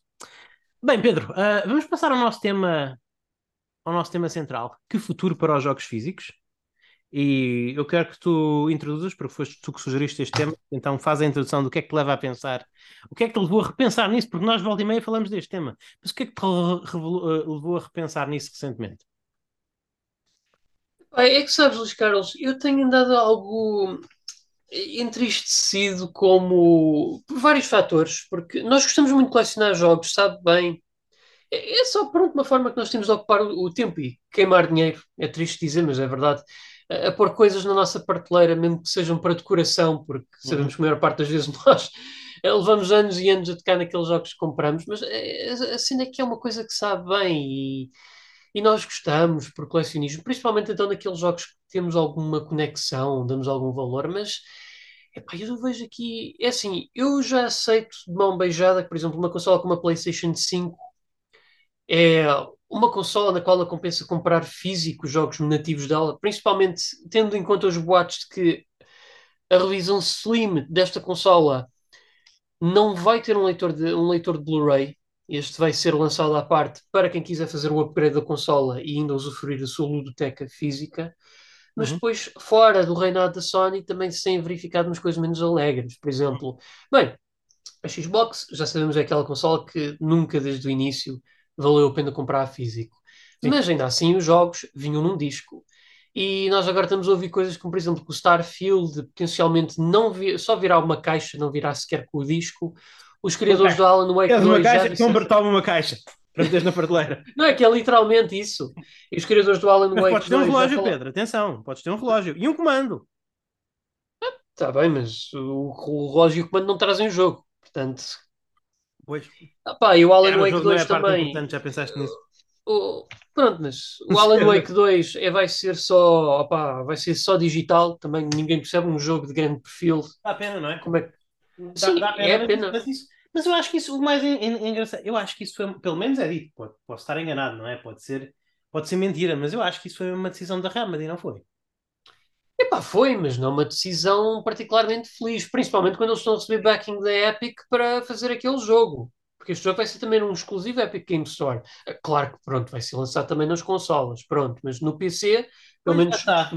Bem, Pedro, uh, vamos passar ao nosso tema ao nosso tema central. Que futuro para os jogos físicos? E eu quero que tu introduzas, porque foste tu que sugeriste este tema, então faz a introdução do que é que te leva a pensar, o que é que te levou a repensar nisso, porque nós volta e meia falamos deste tema, mas o que é que te levou a repensar nisso recentemente? É que sabes, Luís Carlos, eu tenho andado algo entristecido como por vários fatores, porque nós gostamos muito de colecionar jogos, sabe bem. É, é só pronto uma forma que nós temos de ocupar o, tempo e queimar dinheiro. É triste dizer, mas é verdade. A, a pôr coisas na nossa prateleira, mesmo que sejam para decoração, porque uhum. sabemos que a maior parte das vezes nós eh, levamos anos e anos a tocar naqueles jogos que compramos, mas é, assim é que é uma coisa que sabe bem e e nós gostamos por colecionismo, principalmente então naqueles jogos que temos alguma conexão, damos algum valor, mas epá, eu vejo aqui, é assim, eu já aceito de mão beijada que, por exemplo, uma consola como a PlayStation 5 é uma consola na qual a compensa comprar físico os jogos nativos dela, principalmente tendo em conta os boatos de que a revisão Slim desta consola não vai ter um leitor de, um leitor de Blu-ray, este vai ser lançado à parte para quem quiser fazer o upgrade da consola e ainda usufruir da sua ludoteca física. Mas uhum. depois, fora do reinado da Sony, também se têm verificado umas coisas menos alegres. Por exemplo, bem, a Xbox já sabemos é aquela consola que nunca desde o início valeu a pena comprar a físico. Sim. Mas ainda assim os jogos vinham num disco. E nós agora estamos a ouvir coisas como, por exemplo, que o Starfield potencialmente não vi só virá uma caixa, não virá sequer com o disco os criadores do Alan Wake é 2 uma caixa, disseram... toma uma caixa para meteres na prateleira. Não, é que é literalmente isso. E os criadores do Alan Mas Wake podes ter um relógio, Pedro, atenção, podes ter um relógio e um comando. Está bem, mas o, o relógio e o comando não trazem o jogo, portanto... Pois. Ah, pá, e o Alan Wake 2 é também... já pensaste nisso? O, pronto, mas o Alan Wake 2 é, vai ser só opá, vai ser só digital, também ninguém percebe um jogo de grande perfil. Dá pena, não é? Como é que... Sim, dá, dá pena, é pena. Mas isso, mas eu acho que isso, o mais engraçado, eu acho que isso foi, pelo menos é dito, pode, posso estar enganado, não é? Pode ser, pode ser mentira, mas eu acho que isso foi uma decisão da Remedy, não foi? Epá, foi, mas não uma decisão particularmente feliz, principalmente quando eles estão a receber backing da Epic para fazer aquele jogo. Porque este jogo vai ser também um exclusivo Epic Game Store. É claro que pronto, vai ser lançado também nas consolas, pronto, mas no PC, pelo menos. Está.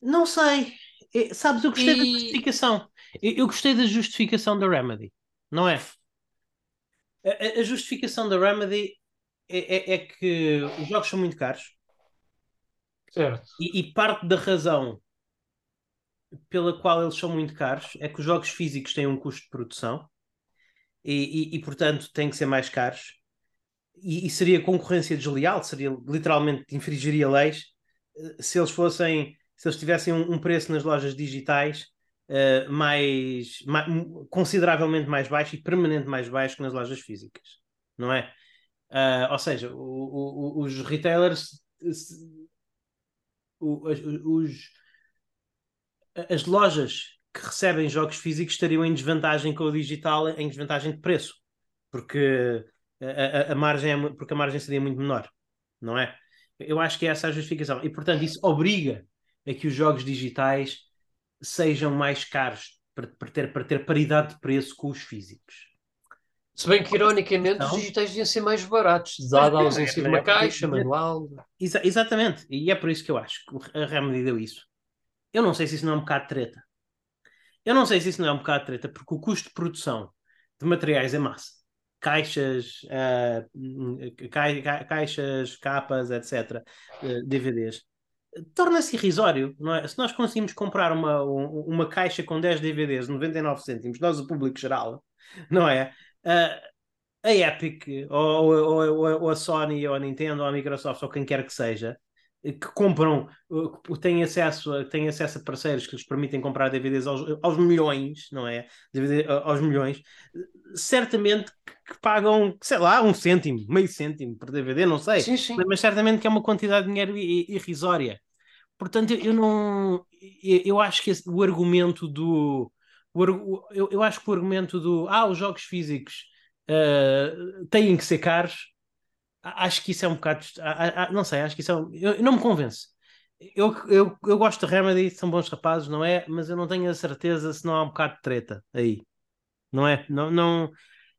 Não sei. É, sabes, eu gostei e... da justificação. Eu, eu, gostei da justificação da Remedy. Não é? A, a justificação da Remedy é, é, é, que os jogos são muito caros. Certo. E, e, parte da razão pela qual eles são muito caros é que os jogos físicos têm um custo de produção e, e, e portanto, têm que ser mais caros. E, seria concorrência desleal, seria literalmente infringiria leis eh, se eles fossem, se eles tivessem um, um preço nas lojas digitais uh, mais, mais, consideravelmente mais baixo e permanente mais baixo que nas lojas físicas, não é? Uh, ou seja, o, o, os retailers, os, as lojas que recebem jogos físicos estariam em desvantagem com o digital, em desvantagem de preço, porque a, a, a margem é, porque a margem seria muito menor, não é? Eu acho que é essa a justificação. E, portanto, isso obriga a que os jogos digitais sejam mais caros para, para, ter, para ter paridade de preço com os físicos. Se bem que, ironicamente, os digitais deviam ser mais baratos, dada a ausência de uma caixa, manual. Exa exatamente, e é por isso que eu acho que a Remedy deu isso. Eu não sei se isso não é um bocado de treta. Eu não sei se isso não é um bocado de treta, porque o custo de produção de materiais é massa. Caixas, uh, ca caixas, capas, etc., uh, DVDs, torna-se irrisório, não é? Se nós conseguimos comprar uma, uma caixa com 10 DVDs, 99 cêntimos, nós, o público geral, não é? Uh, a Epic, ou, ou, ou, a Sony, ou a Nintendo, ou a Microsoft, ou quem quer que seja, que compram, que têm acesso, a, têm acesso a parceiros que lhes permitem comprar DVDs aos, aos milhões, não é? DVD, aos milhões, certamente que pagam, sei lá, um cêntimo, meio cêntimo por DVD, não sei. Sim, sim. Mas certamente que é uma quantidade de dinheiro irrisória. Portanto, eu, não. Eu, acho que esse, o argumento do. O, eu, eu acho que o argumento do. Ah, os jogos físicos uh, têm que ser caros acho que isso é um bocado. Não sei, acho que isso é. Um, eu, não me convence. Eu, eu, eu gosto de Remedy, são bons rapazes, não é? Mas eu não tenho a certeza se não há um bocado de treta aí. Não é? Não, não,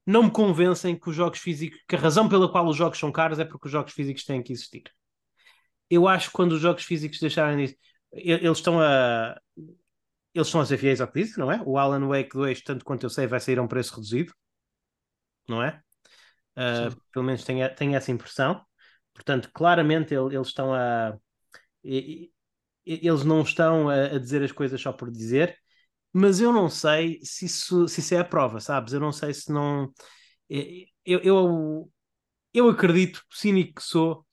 não me convencem que os jogos físicos. que a razão pela qual os jogos são caros é porque os jogos físicos têm que existir. Eu acho que quando os jogos físicos deixarem disso, eles estão a. Eles estão a ser fiéis ao que disse, não é? O Alan Wake 2, tanto quanto eu sei, vai sair a um preço reduzido, não é? Uh, pelo menos tenho, tenho essa impressão. Portanto, claramente ele, eles estão a. Eles não estão a, a, dizer as coisas só por dizer, mas eu não sei se isso, se isso é a prova, sabes? Eu não sei se não. Eu, eu, eu acredito, cínico que sou,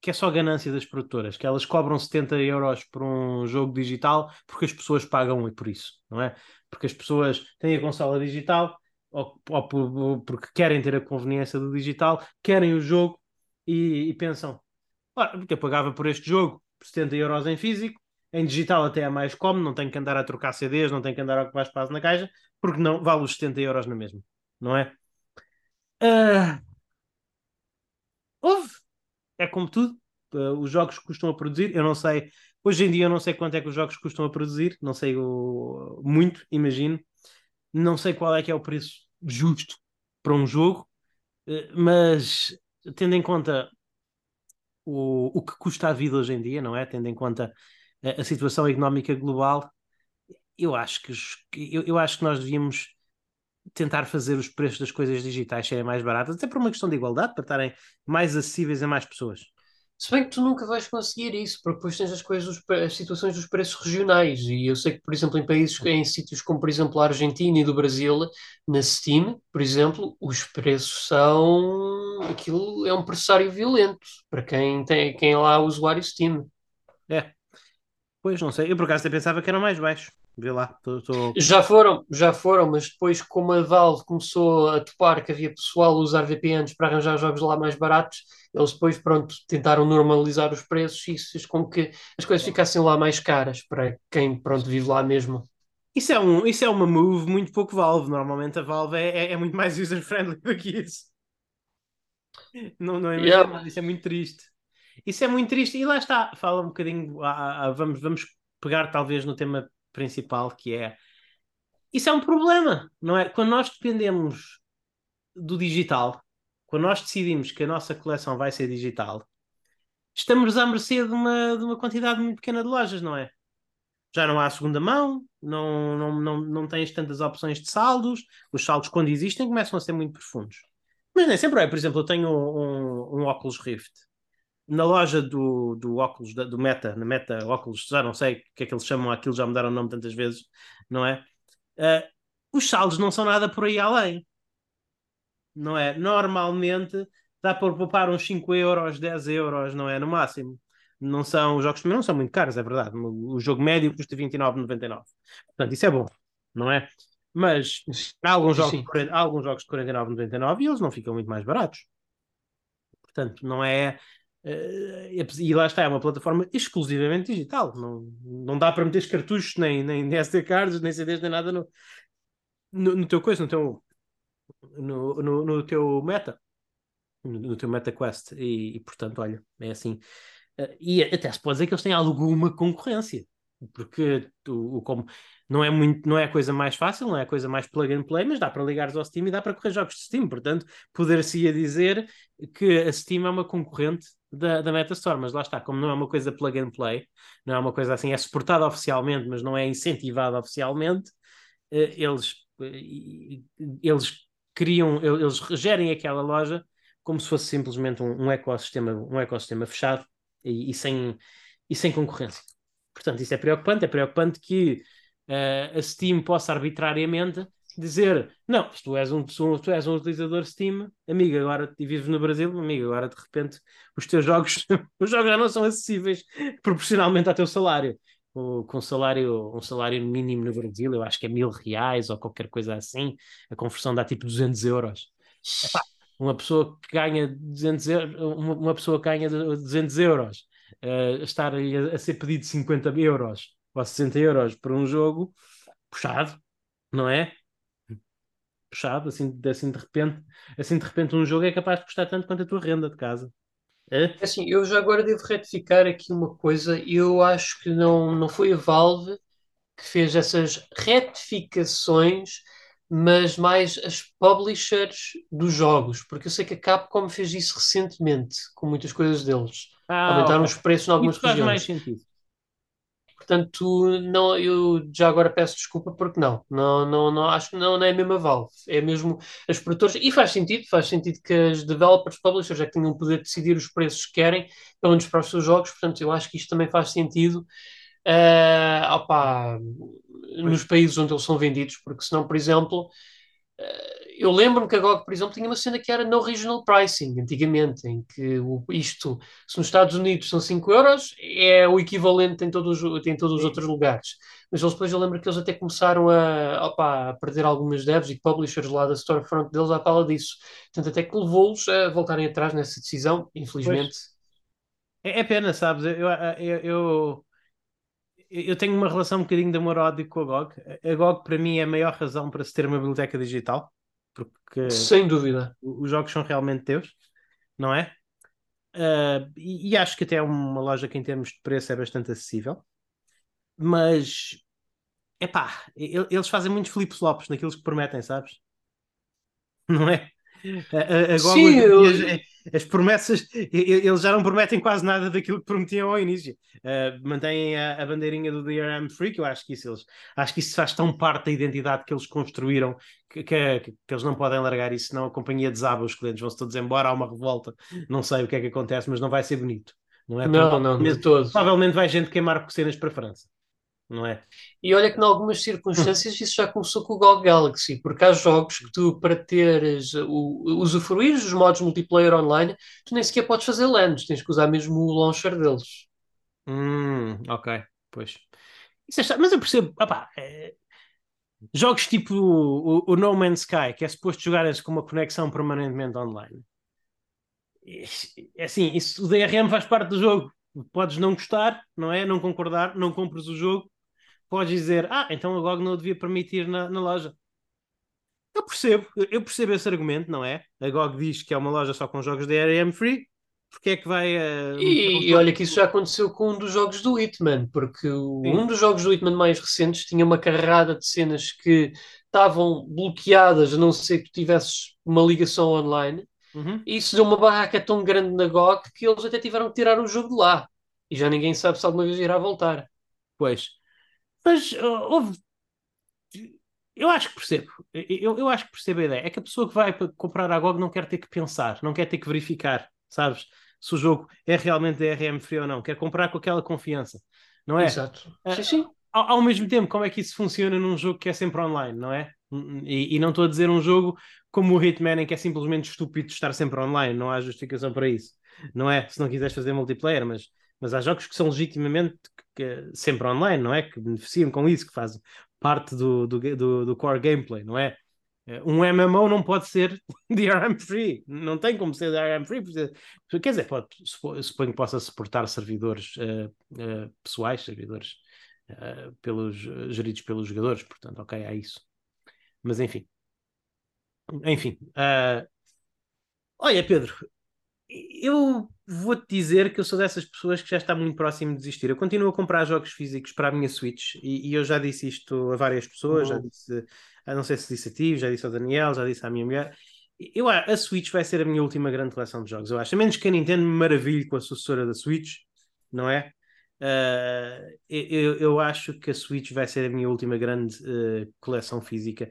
que é só ganância das produtoras, que elas cobram 70 euros por um jogo digital porque as pessoas pagam por isso, não é? Porque as pessoas têm a consola digital ou, ou, porque querem ter a conveniência do digital, querem o jogo e, e pensam: ah, porque eu pagava por este jogo por 70 euros em físico, em digital até é mais cómodo, não tenho que andar a trocar CDs, não tenho que andar a ocupar espaço na caixa, porque não vale os 70 euros na mesma, não é? Uh... Houve, é como tudo, uh, os jogos custam a produzir, eu não sei, hoje em dia eu não sei quanto é que os jogos custam a produzir, não sei o... muito, imagino, não sei qual é que é o preço justo para um jogo, eh, mas tendo em conta o, o que custa a vida hoje em dia, não é? Tendo em conta a, a situação económica global, eu acho que eu, eu acho que nós devíamos tentar fazer os preços das coisas digitais serem mais baratas, até por uma questão de igualdade, para estarem mais acessíveis a mais pessoas. Se bem que tu nunca vais conseguir isso, porque depois tens as coisas, as situações dos preços regionais. E eu sei que, por exemplo, em países, em sítios como, por exemplo, a Argentina e do Brasil, na Steam, por exemplo, os preços são. Aquilo é um pressário violento para quem tem quem é lá usuário Steam. É. Pois não sei. Eu por acaso até pensava que eram mais baixos. Vê lá. Tô, tô... Já foram, já foram, mas depois, como a Valve começou a topar que havia pessoal a usar VPNs para arranjar jogos lá mais baratos, eles depois, pronto, tentaram normalizar os preços e isso fez com que as coisas ficassem lá mais caras para quem, pronto, vive lá mesmo. Isso é, um, isso é uma move muito pouco Valve. Normalmente a Valve é, é, é muito mais user-friendly do que isso. Não, não é yeah. Isso é muito triste. Isso é muito triste. E lá está, fala um bocadinho. Ah, ah, vamos, vamos pegar talvez no tema principal, que é isso é um problema, não é? Quando nós dependemos do digital, quando nós decidimos que a nossa coleção vai ser digital, estamos à mercê de uma, de uma quantidade muito pequena de lojas, não é? Já não há segunda mão, não, não, não, não tens tantas opções de saldos, os saldos, quando existem, começam a ser muito profundos. Mas nem sempre é. Por exemplo, eu tenho um, um, um óculos Rift na loja do, do óculos, do Meta, na Meta óculos, já não sei o que é que eles chamam aquilo, já mudaram o nome tantas vezes, não é? Uh, os saldos não são nada por aí além, não é? Normalmente dá para poupar uns 5 euros, 10 euros, não é? No máximo. não são, os jogos também não são muito caros, é verdade. O jogo médio custa 29,99. Portanto, isso é bom, não é? Mas há alguns, jogos, de, há alguns jogos de 49,99 e eles não ficam muito mais baratos. Portanto, não é. Uh, e lá está, é uma plataforma exclusivamente digital. Não, não dá para meter cartuchos, nem, nem SD cards, nem CDs, nem nada no, no, no teu coisa, no teu, no, no, no teu meta, no, no teu MetaQuest. E, e, portanto, olha, é assim. Uh, e até se pode dizer que eles têm alguma concorrência, porque o, o como não é muito, não é a coisa mais fácil, não é a coisa mais plug and play, mas dá para ligares ao Steam e dá para correr jogos de Steam. Portanto, poder-se-ia dizer que a Steam é uma concorrente da, da Metastore, mas lá está, como não é uma coisa plug and play, não é uma coisa assim, é suportada oficialmente, mas não é incentivada oficialmente, eh, eles, eh, eles criam, eles gerem aquela loja como se fosse simplesmente um, um ecossistema, um ecossistema fechado e, e, sem, e sem concorrência. Portanto, isso é preocupante, é preocupante que uh, a Steam possa arbitrariamente dizer não, tu és um, tu és um utilizador Steam, amigo, agora e vives no Brasil, amigo, agora de repente os teus jogos, os jogos já não são acessíveis proporcionalmente ao teu salário. O, com um salário, um salário mínimo no Brasil, eu acho que é mil reais ou qualquer coisa assim, a conversão dá tipo 200 euros. Epá, uma pessoa que ganha 200 euros, uma, uma pessoa ganha 200 euros, uh, estar a, a ser pedido 50 euros ou 60 euros por um jogo, puxado, não é? Puxado, assim, assim de repente, assim de repente um jogo é capaz de custar tanto quanto a tua renda de casa. É? Assim, eu já agora devo retificar aqui uma coisa. Eu acho que não, não foi a Valve que fez essas retificações, mas mais as publishers dos jogos, porque eu sei que a Capcom fez isso recentemente com muitas coisas deles. Ah, Aumentaram os preços em algumas isso regiões. Faz mais sentido. Portanto, não, eu já agora peço desculpa porque não, não, não, não acho que não, não é a mesma Valve, é mesmo as produtoras, e faz sentido, faz sentido que as developers, publishers, já que tenham o poder de decidir os preços que querem, pelo menos para os seus jogos, portanto, eu acho que isto também faz sentido uh, opa, nos países onde eles são vendidos, porque senão, por exemplo, uh, eu lembro-me que a GOG, por exemplo, tinha uma cena que era no regional pricing, antigamente, em que o, isto, se nos Estados Unidos são 5 euros, é o equivalente em todos, em todos os outros lugares. Mas eles, depois eu lembro que eles até começaram a, opa, a perder algumas devs e publishers lá da storefront deles à fala disso. Portanto, até que levou-os a voltarem atrás nessa decisão, infelizmente. É, é, pena, sabes? Eu, eu, eu, eu, tenho uma relação um bocadinho de amor-ódio com a GOG. A GOG, para mim, é a maior razão para se ter uma biblioteca digital porque sem dúvida os jogos são realmente teus, não é? Uh, e, e, acho que até é uma loja que em termos de preço é bastante acessível, mas epá, eles fazem muitos flip-flops naquilo que prometem, sabes? Não é? A, a, a Sim, eu... as, as, promessas, eles já não prometem quase nada daquilo que prometiam ao início. Uh, mantêm a, a, bandeirinha do DRM que eu acho que isso eles, acho que isso faz tão parte da identidade que eles construíram que, que, que eles não podem largar isso, senão a companhia desaba, os clientes vão-se todos embora, há uma revolta, não sei o que é que acontece, mas não vai ser bonito. Não, é? não, não, de todo. Provavelmente vai gente queimar cenas para a França não é? E olha que em algumas circunstâncias isso já começou com o GOG Galaxy, porque há jogos que tu, para teres o, usufruir dos modos multiplayer online, tu nem sequer podes fazer lands, tens que usar mesmo o launcher deles. Hum, ok, pois. É, mas eu percebo, opá, é... jogos tipo o, o, No Man's Sky, que é suposto jogar-se com uma conexão permanentemente online. É assim, isso, o DRM faz parte do jogo. Podes não gostar, não é? Não concordar, não compres o jogo, podes dizer, ah, então a GOG não o devia permitir na, na loja. Eu percebo, eu percebo esse argumento, não é? A GOG diz que é uma loja só com jogos de DRM free, porque é que vai. Uh, e, e, olha que isso já aconteceu com um dos jogos do Hitman, porque um dos jogos do Hitman mais recentes tinha uma carrada de cenas que estavam bloqueadas, a não ser que tu tivesses uma ligação online. Uhum. E isso deu uma barraca tão grande na GOG que eles até tiveram que tirar o jogo de lá. E já ninguém sabe se alguma vez irá voltar. Pois. Mas uh, houve. Eu acho que percebo. Eu, eu acho que percebo a ideia. É que a pessoa que vai comprar a GOG não quer ter que pensar, não quer ter que verificar, sabes? Se o jogo é realmente DRM free ou não. Quer comprar com aquela confiança. Não é? Exato. Uh, sim, sim. Ao, ao, mesmo tempo, como é que isso funciona num jogo que é sempre online, não é? E, e não estou a dizer um jogo como o Hitman, em que é simplesmente estúpido estar sempre online, não há justificação para isso, não é? Se não quiseres fazer multiplayer, mas mas há jogos que são legitimamente que, sempre online, não é? Que beneficiam com isso, que fazem parte do, do, do, do core gameplay, não é? Um MMO não pode ser DRM free, não tem como ser DRM free, quer dizer, pode, suponho que possa suportar servidores uh, uh, pessoais, servidores uh, pelos, geridos pelos jogadores, portanto, ok, é isso. Mas enfim, enfim, olha, Pedro, eu vou-te dizer que eu sou dessas pessoas que já está muito próximo de desistir. Eu continuo a comprar jogos físicos para a minha Switch e, e eu já disse isto a várias pessoas, uhum. já disse, não sei se disse a ti, já disse ao Daniel, já disse à minha mulher. Eu, a Switch vai ser a minha última grande coleção de jogos, eu acho. A menos que a Nintendo me maravilhe com a sucessora da Switch, não é? Uh, eu, eu acho que a Switch vai ser a minha última grande uh, coleção física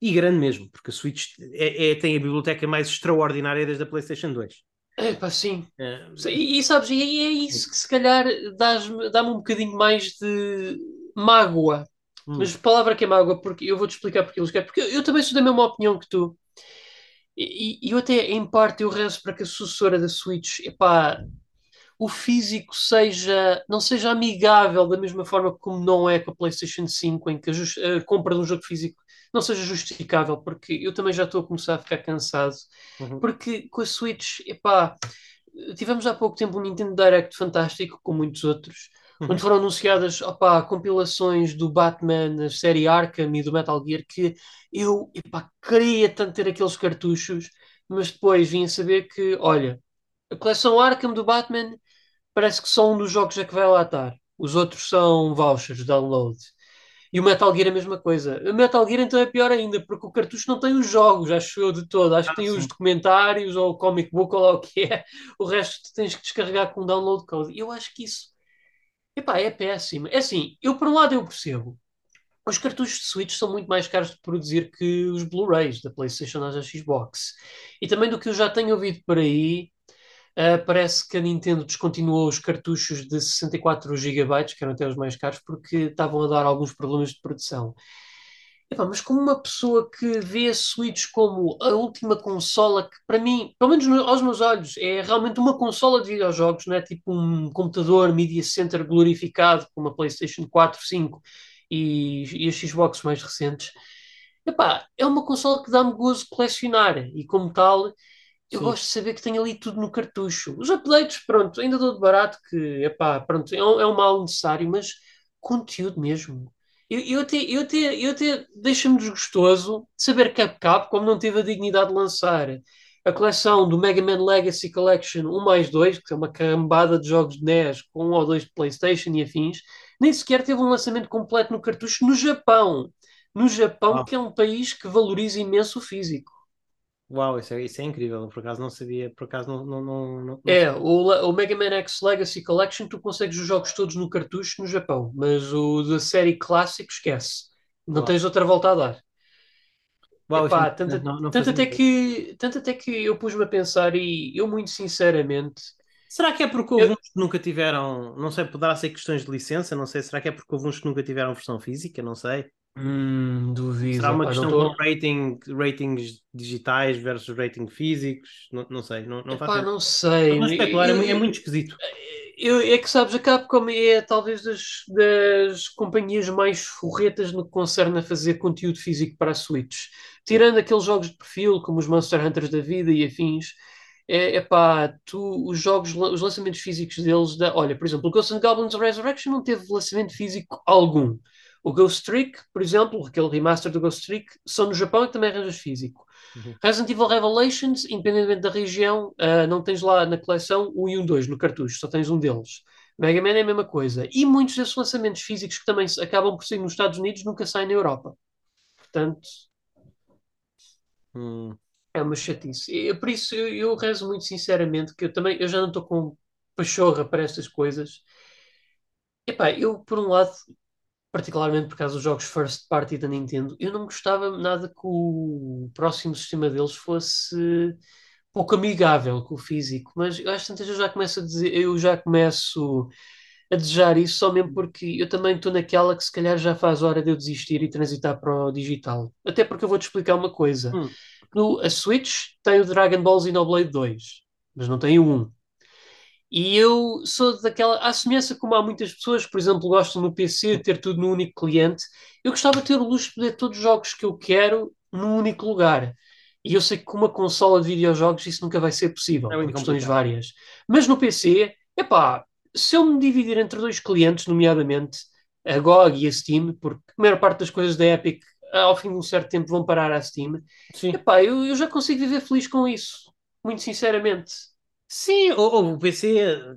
e grande mesmo, porque a Switch é, é, tem a biblioteca mais extraordinária desde a PlayStation 2. É pá, sim. É. E, e, sabes, e é isso que se calhar dá-me um bocadinho mais de mágoa. Hum. Mas palavra que é mágoa, porque eu vou-te explicar porque eles querem. Porque eu, eu, também sou da mesma opinião que tu. E, e eu até, em parte, eu rezo para que a sucessora da Switch, epá, o físico seja, não seja amigável da mesma forma como não é com a PlayStation 5, em que a, a compra de um jogo físico não seja justificável, porque eu também já estou a começar a ficar cansado. Uhum. Porque com a Switch, epá, tivemos há pouco tempo um Nintendo Direct fantástico, com muitos outros, uhum. onde foram anunciadas opá, compilações do Batman, da série Arkham e do Metal Gear, que eu epá, queria tanto ter aqueles cartuchos, mas depois vim a saber que, olha, a coleção Arkham do Batman parece que só um dos jogos é que vai lá estar. Os outros são vouchers, download. E o Metal Gear é a mesma coisa. O Metal Gear então é pior ainda, porque o cartucho não tem os jogos, acho eu de todo. Acho ah, que tem sim. os documentários ou o comic book ou lá o que é. O resto tens que descarregar com download code. Eu acho que isso epá, é péssimo. É assim, eu por um lado eu percebo. Os cartuchos de Switch são muito mais caros de produzir que os Blu-rays da PlayStation ou da Xbox. E também do que eu já tenho ouvido por aí, Uh, parece que a Nintendo descontinuou os cartuchos de 64 GB, que eram até os mais caros, porque estavam a dar alguns problemas de produção. Epá, mas como uma pessoa que vê a Switch como a última consola que, para mim, pelo menos no, aos meus olhos, é realmente uma consola de videojogos, não é tipo um computador Media Center glorificado como a PlayStation 4, 5 e, e as Xbox mais recentes. Epá, é uma consola que dá-me gozo colecionar e, como tal, eu Sim. gosto de saber que tem ali tudo no cartucho. Os updates, pronto, ainda dou de barato, que epá, pronto, é um, é um mal necessário, mas conteúdo mesmo. Eu, eu até, eu até, eu até deixa-me desgostoso saber que a Capcom não teve a dignidade de lançar a coleção do Mega Man Legacy Collection 1 mais 2, que é uma cambada de jogos de NES com um ou dois de PlayStation e afins, nem sequer teve um lançamento completo no cartucho no Japão. No Japão, ah. que é um país que valoriza imenso o físico. Uau, isso é, isso é incrível, por acaso não sabia, por acaso não, não, não, não É, o, o Mega Man X Legacy Collection tu consegues os jogos todos no cartucho no Japão, mas o da série clássico esquece, não Uau. tens outra volta a dar. Uau, Epá, tanto, não, não tanto, até que, tanto até que eu pus-me a pensar e eu muito sinceramente Será que é porque houve eu... uns que nunca tiveram, não sei, poderá ser questões de licença, não sei, será que é porque houve uns que nunca tiveram versão física, não sei. Hum, duvido. Será uma questão tô... com rating, ratings digitais versus ratings físicos? Não, não sei. Não, não, Epá, não sei. Não especular, eu, é, é muito esquisito. Eu, é que sabes, a Capcom é talvez das, das companhias mais forretas no que concerne a fazer conteúdo físico para a Switch. Tirando aqueles jogos de perfil, como os Monster Hunters da vida e afins, é, pá, tu, os jogos, os lançamentos físicos deles, da, olha, por exemplo, o Ghosts and Goblins Resurrection não teve lançamento físico algum. O Ghost Trick, por exemplo, aquele remaster do Ghost Trick, só no Japão e também arranjas físico. Uhum. Resident Evil Revelations, independentemente da região, uh, não tens lá na coleção 1 e o 2 no cartucho, só tens um deles. Mega Man é a mesma coisa. E muitos desses lançamentos físicos que também acabam por sair nos Estados Unidos nunca saem na Europa. Portanto, hum. é uma chatice. E, por isso eu, eu, rezo muito sinceramente que eu também eu já não estou com pachorra para estas coisas. Epá, eu por um lado particularmente por causa dos jogos first party da Nintendo, eu não gostava nada que o próximo sistema deles fosse pouco amigável com o físico, mas eu acho que eu já começo a dizer, eu já começo a desejar isso só mesmo porque eu também estou naquela que se calhar já faz hora de eu desistir e transitar para o digital. Até porque eu vou-te explicar uma coisa. Hum. No, a Switch tem o Dragon Ball Xenoblade 2, mas não tem o 1. E eu sou daquela. À semelhança como há muitas pessoas, por exemplo, gostam no PC de ter tudo no único cliente, eu gostava de ter o luxo de poder todos os jogos que eu quero num único lugar. E eu sei que com uma consola de videojogos isso nunca vai ser possível, É por questões complicado. várias. Mas no PC, epá, se eu me dividir entre dois clientes, nomeadamente a GOG e a Steam, porque a maior parte das coisas da Epic, ao fim de um certo tempo, vão parar à Steam, Sim. epá, eu, eu já consigo viver feliz com isso. Muito sinceramente. Sim, ou o PC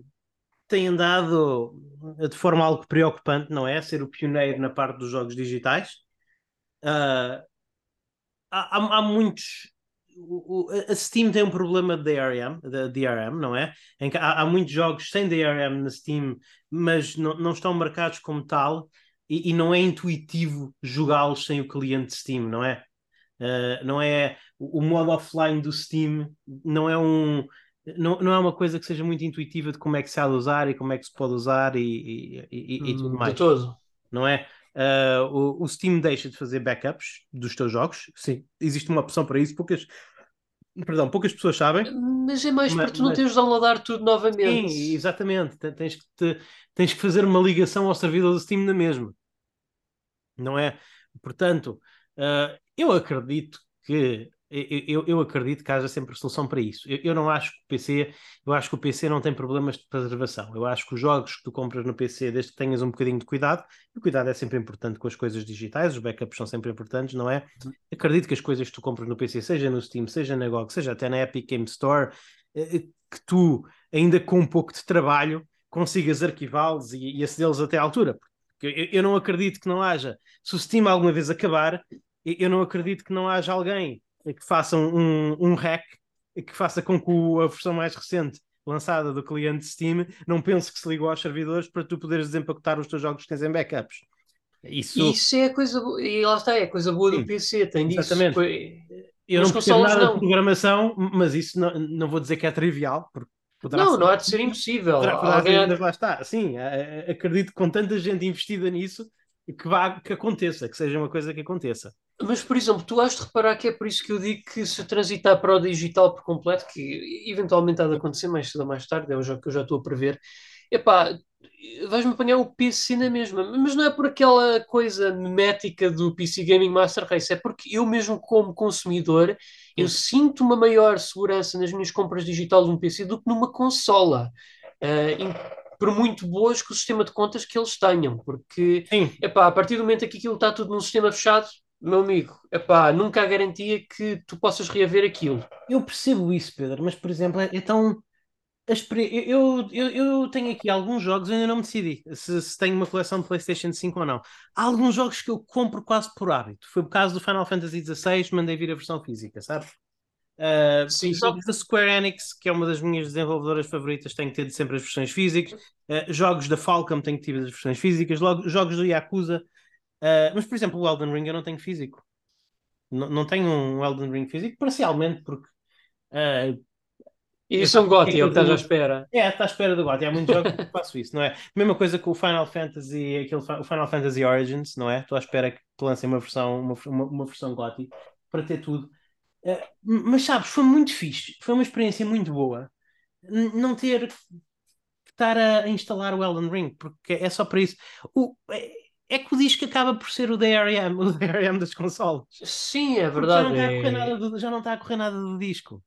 tem andado de forma algo preocupante, não é? Ser o pioneiro na parte dos jogos digitais. Ah, há, há- muitos. o- o- a Steam tem um problema de DRM, de DRM, não é? Em que há, há muitos jogos sem DRM na Steam, mas não, não estão marcados como tal, e, e não é intuitivo jogá-los sem o cliente Steam, não é? Uh, não é o, o modo offline do Steam, não é um. Não, não é uma coisa que seja muito intuitiva de como é que se há de usar e como é que se pode usar e, e, e- e tudo Hum, mais de todo. não é? Uh, o, o Steam deixa de fazer backups dos teus jogos. Sim, existe uma opção para isso. Poucas, perdão, poucas pessoas sabem. Mas é mais Ma- para tu não mas- teres de downloadar tudo Sim, novamente. exatamente. Te- Tens que, te- tens que fazer uma ligação ao servidor do Steam na mesma, não é? Portanto, uh, eu acredito que eu, eu- acredito que haja sempre solução para isso. Eu, eu não acho que o PC, eu acho que o PC não tem problemas de preservação. Eu acho que os jogos que tu compras no PC, desde que tenhas um bocadinho de cuidado, e o cuidado é sempre importante com as coisas digitais, os backups são sempre importantes, não é? Acredito que as coisas que tu compras no PC, seja no Steam, seja na GOG, seja até na Epic Game Store, eh, que tu, ainda com um pouco de trabalho, consigas arquivá-los e, e acedê-los até à altura. Eu, eu não acredito que não haja. Se o Steam alguma vez acabar, eu não acredito que não haja alguém que faça um, um hack que faça com que a versão mais recente lançada do cliente Steam não pense que se ligou aos servidores para tu poderes desempacotar os teus jogos que tens em backups. Isso, isso é a coisa boa. E lá está, é a coisa boa Sim, do PC, tem disso. exatamente. Eu não percebo nada não. de programação, mas isso não, não vou dizer que é trivial, porque Não, ser- não há de ser impossível. Poderá, poderá Alguém ser, lá está. Sim, acredito que com tanta gente investida nisso, que, vá, que aconteça, que seja uma coisa que aconteça. Mas, por exemplo, tu has de reparar que é por isso que eu digo que se transitar para o digital por completo, que eventualmente há de acontecer mais cedo ou mais tarde, é o jogo que eu já estou a prever, epá, vais-me apanhar o PC na mesma. Mas não é por aquela coisa memética do PC Gaming Master Race, é porque eu mesmo como consumidor, eu sinto uma maior segurança nas minhas compras digitais de um PC do que numa consola. Ah, em- por muito boas que o sistema de contas que eles tenham, porque Sim, epá, a partir do momento que aquilo está tudo num sistema fechado, meu amigo, epá, nunca há garantia que tu possas reaver aquilo. eu percebo isso, Pedro, mas por exemplo, é, é tão. Eu, eu, eu tenho aqui alguns jogos, eu ainda não me decidi se, se tenho uma coleção de PlayStation 5 ou não. Há alguns jogos que eu compro quase por hábito. Foi o caso do Final Fantasy XVI, mandei vir a versão física, sabes? Uh, Sim, jogos da Square Enix, que é uma das minhas desenvolvedoras favoritas, tenho que ter sempre as versões físicas. Uh, jogos da Falcom, tenho que ter as versões físicas. Logo, jogos do Yakuza. Uh, mas, por exemplo, o Elden Ring eu não tenho físico. Não, não tenho um Elden Ring físico, parcialmente, porque. uh, E isso é um gote, é o que estás à espera. é, está à espera do God. Há muitos jogos que faço isso, não é? Mesma coisa com o Final Fantasy, aquele, o Final Fantasy Origins, não é? Estou à espera que lancem uma versão, uma, uma, uma versão GOTY para ter tudo. Eh, mas sabes, foi muito fixe, foi uma experiência muito boa. N- não ter que estar a, a instalar o Elden Ring, porque é só para isso. O, é, é que o disco acaba por ser o DRM, o DRM das consoles. Sim, é Porque já não verdade. está a correr é- nada do, já não está a correr nada do disco.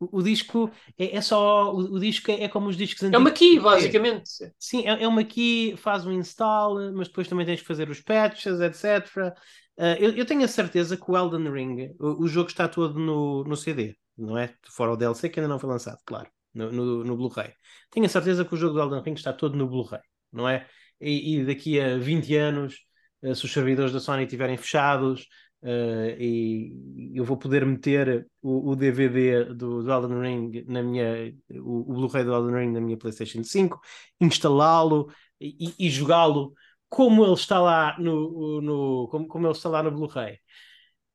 O, o disco é, é só. O, o disco é, é como os discos É uma antigos. key, basicamente. Sim, é, é uma key, faz um install, mas depois também tens que fazer os patches, etc. Uh, eu, eu tenho a certeza que o Elden Ring, o, o jogo está todo no, no CD, não é? Fora o DLC que ainda não foi lançado, claro, no, no, no Blu-ray. Tenho a certeza que o jogo do Elden Ring está todo no Blu-ray, não é? E, e daqui a 20 anos, uh, se os servidores da Sony estiverem fechados, uh, e eu vou poder meter o, o DVD do, do Elden Ring na minha, o, o Blu-ray do Elden Ring na minha PlayStation 5, instalá-lo e, e jogá-lo como ele está lá no, no como, como ele está lá no Blu-ray.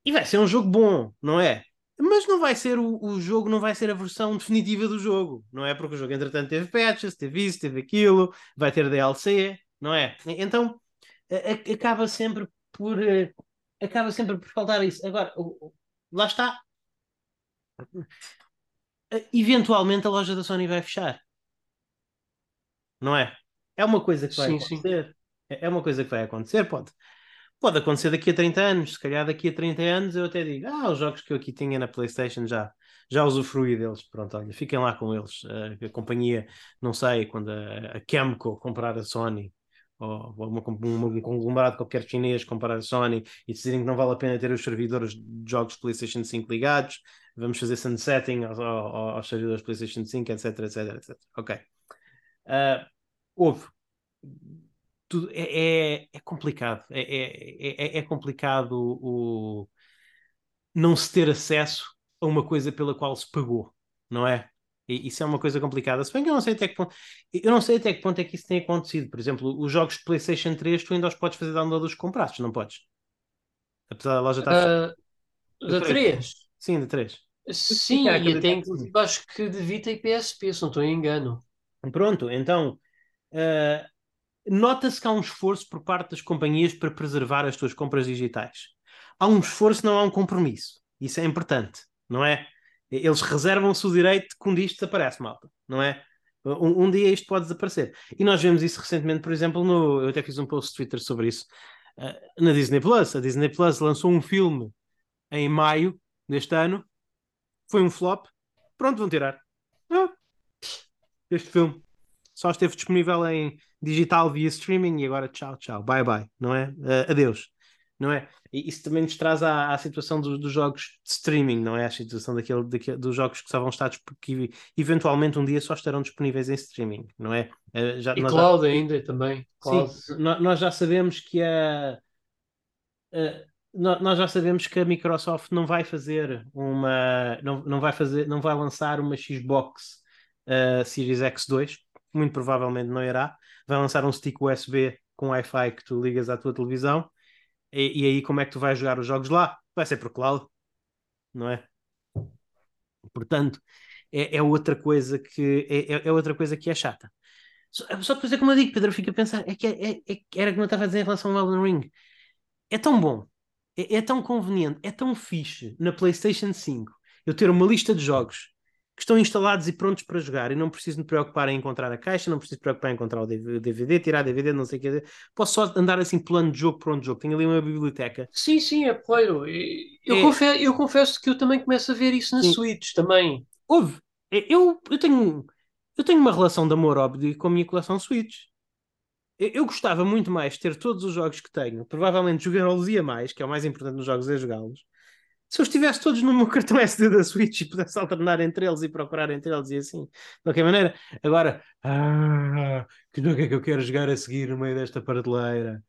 E vai ser um jogo bom, não é? Mas não vai ser o, o jogo, não vai ser a versão definitiva do jogo, não é? Porque o jogo, entretanto, teve patches, teve isso, teve aquilo, vai ter DLC, não é? Então acaba sempre por eh, acaba sempre por faltar isso. Agora, lá está. Eh, Eventualmente a loja da Sony vai fechar. não é? É uma coisa que vai Sim, acontecer. Sim. É uma coisa que vai acontecer, pode. Pode acontecer daqui a 30 anos, se calhar daqui a 30 anos eu até digo, ah, os jogos que eu aqui tinha na Playstation já, já usufruí deles, pronto, olha, fiquem lá com eles. A, a companhia, não sei, quando a, a Chemco comprar a Sony, ou, uma, um conglomerado qualquer chinês comprar a Sony e decidirem que não vale a pena ter os servidores de jogos de PlayStation 5 ligados, vamos fazer sunsetting aos, aos, aos servidores PlayStation 5, etc, etc, etc. Ok. Uh, houve tudo é, é, é complicado. É, é, é, é, complicado o não se ter acesso a uma coisa pela qual se pagou, não é? E isso é uma coisa complicada. Se bem que eu não sei até que ponto, eu não sei até que ponto é que isso tem acontecido. Por exemplo, os jogos de PlayStation 3, tu ainda os podes fazer download dos comprados, não podes? Apesar da loja estar. Uh, da 3? Sim, da 3. Sim, e até inclusive acho que de Vita e PSP, se não estou em engano. Pronto, então uh, nota-se que há um esforço por parte das companhias para preservar as suas compras digitais. Há um esforço, não há um compromisso. Isso é importante, não é? Eles reservam-se o direito que dia isto desaparece, malta, não é? Um, um, dia isto pode desaparecer. E nós vemos isso recentemente, por exemplo, no, eu até fiz um post no Twitter sobre isso, uh, na Disney Plus. A Disney Plus lançou um filme em maio deste ano, foi um flop, pronto, vão tirar. Ah, este filme só esteve disponível em digital via streaming e agora tchau, tchau, bye bye, não é? Uh, adeus, não é? E isso também nos traz à, à situação do, dos jogos de streaming, não é? A situação daquele, daquele, dos jogos que só vão estar que eventualmente um dia só estarão disponíveis em streaming, não é? Uh, já, e cloud já... ainda também. Cloud. Sim, nós já sabemos que a. Uh, nós já sabemos que a Microsoft não vai fazer uma não, não vai fazer não vai lançar uma Xbox uh, Series X2 muito provavelmente não irá. Vai lançar um stick USB com Wi-Fi que tu ligas à tua televisão. E, e aí, como é que tu vais jogar os jogos lá? Vai ser por cloud, não é? Portanto, é, é outra coisa que é, é, é outra coisa que é chata. Só, só depois como eu digo, Pedro, fica a pensar, é que é, é, é era como eu estava a dizer em relação ao Elden Ring. É tão bom, é tão conveniente, é tão fixe na PlayStation 5 eu ter uma lista de jogos que estão instalados e prontos para jogar e não preciso me preocupar em encontrar a caixa, não preciso me preocupar em encontrar o DVD, tirar DVD, não sei o que. Posso só andar assim plano de jogo por onde jogo. Tenho ali uma biblioteca. Sim, sim, é claro. Eu, é... Confesso, eu confesso que eu também começo a ver isso na sim. Switch também. Houve. É, eu, eu, tenho, eu tenho uma relação de amor óbvio com a minha coleção Switch. Eu, gostava muito mais de ter todos os jogos que tenho. Provavelmente jogá-los ia mais, que é o mais importante nos jogos é jogá-los se eu estivesse todos no meu cartão SD da Switch e pudesse alternar entre eles e procurar entre eles e assim, de qualquer maneira. Agora, ah, que jogo é que eu quero jogar a seguir no meio desta prateleira?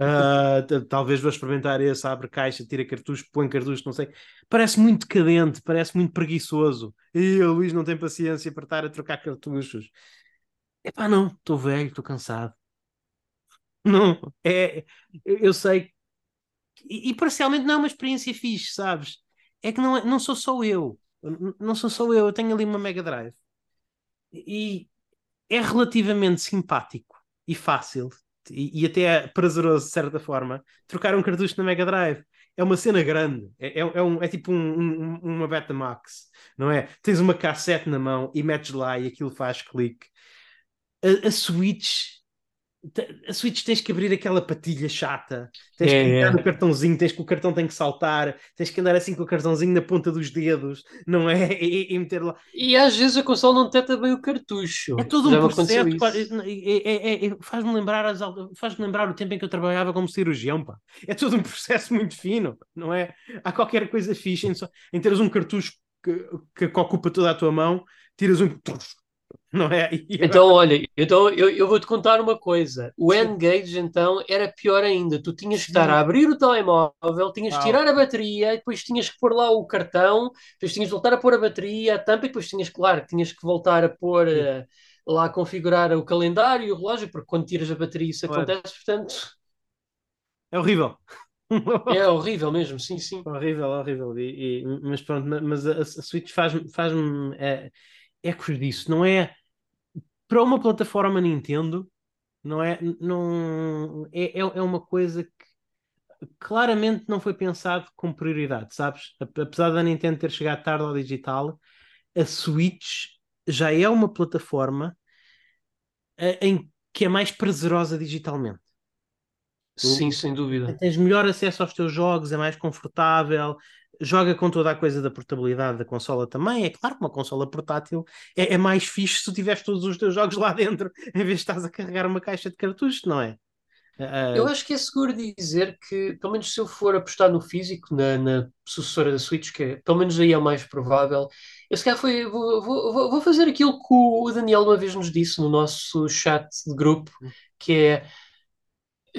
Ah, talvez vou experimentar esse, abre caixa, tira cartucho, põe cartucho, não sei. Parece muito decadente, parece muito preguiçoso. E o Luís não tem paciência para estar a trocar cartuchos. Epá, não, estou velho, estou cansado. Não, é, eu sei e, parcialmente não é uma experiência fixe, sabes? É que não, é, não sou só eu. Não sou só eu, eu tenho ali uma Mega Drive. E é relativamente simpático e fácil e, e até prazeroso, de certa forma, trocar um cartucho na Mega Drive. É uma cena grande, é, é, é, um, é tipo um, um, uma Betamax, não é? Tens uma cassete na mão e metes lá e aquilo faz clique. A, a Switch a Switch tens que abrir aquela patilha chata, tens é, que clicar é. no cartãozinho, tens que o cartão tem que saltar, tens que andar assim com o cartãozinho na ponta dos dedos, não é? E, e meter lá. E às vezes a console não detecta bem o cartucho. É todo um processo. É, é, faz-me lembrar, as, faz lembrar o tempo em que eu trabalhava como cirurgião, pá. É todo um processo muito fino, não é? Há qualquer coisa fixe em, em teres um cartucho que, que ocupa toda a tua mão, tiras um não é? Então, olha, então eu, eu vou-te contar uma coisa. O N-Gage, então, era pior ainda. Tu tinhas que estar a abrir o telemóvel, tinhas que tirar a bateria, depois tinhas que pôr lá o cartão, depois tinhas que voltar a pôr a bateria, a tampa, e depois tinhas, claro, tinhas que voltar a pôr uh, lá, a configurar o calendário e o relógio, porque quando tiras a bateria isso acontece, portanto... É horrível. É horrível mesmo, sim, sim. Horrível, horrível. E, e, mas pronto, mas a, a Switch faz-me faz, -me, é, é disso, não é para uma plataforma Nintendo, não é? Não, é, é, é uma coisa que claramente não foi pensado com prioridade, sabes? Apesar da Nintendo ter chegado tarde ao digital, a Switch já é uma plataforma em que é mais prazerosa digitalmente. Sim, sem dúvida. Tens melhor acesso aos teus jogos, é mais confortável, joga com toda a coisa da portabilidade da consola também. É claro que uma consola portátil é, é mais fixe se tu tiveres todos os teus jogos lá dentro, em vez de estás a carregar uma caixa de cartuchos, não é? Uh... Eu acho que é seguro dizer que, pelo menos se eu for apostar no físico, na, na sucessora da Switch, que é, pelo menos aí é o mais provável, eu se calhar foi, vou, vou, vou fazer aquilo que o Daniel uma vez nos disse no nosso chat de grupo, que é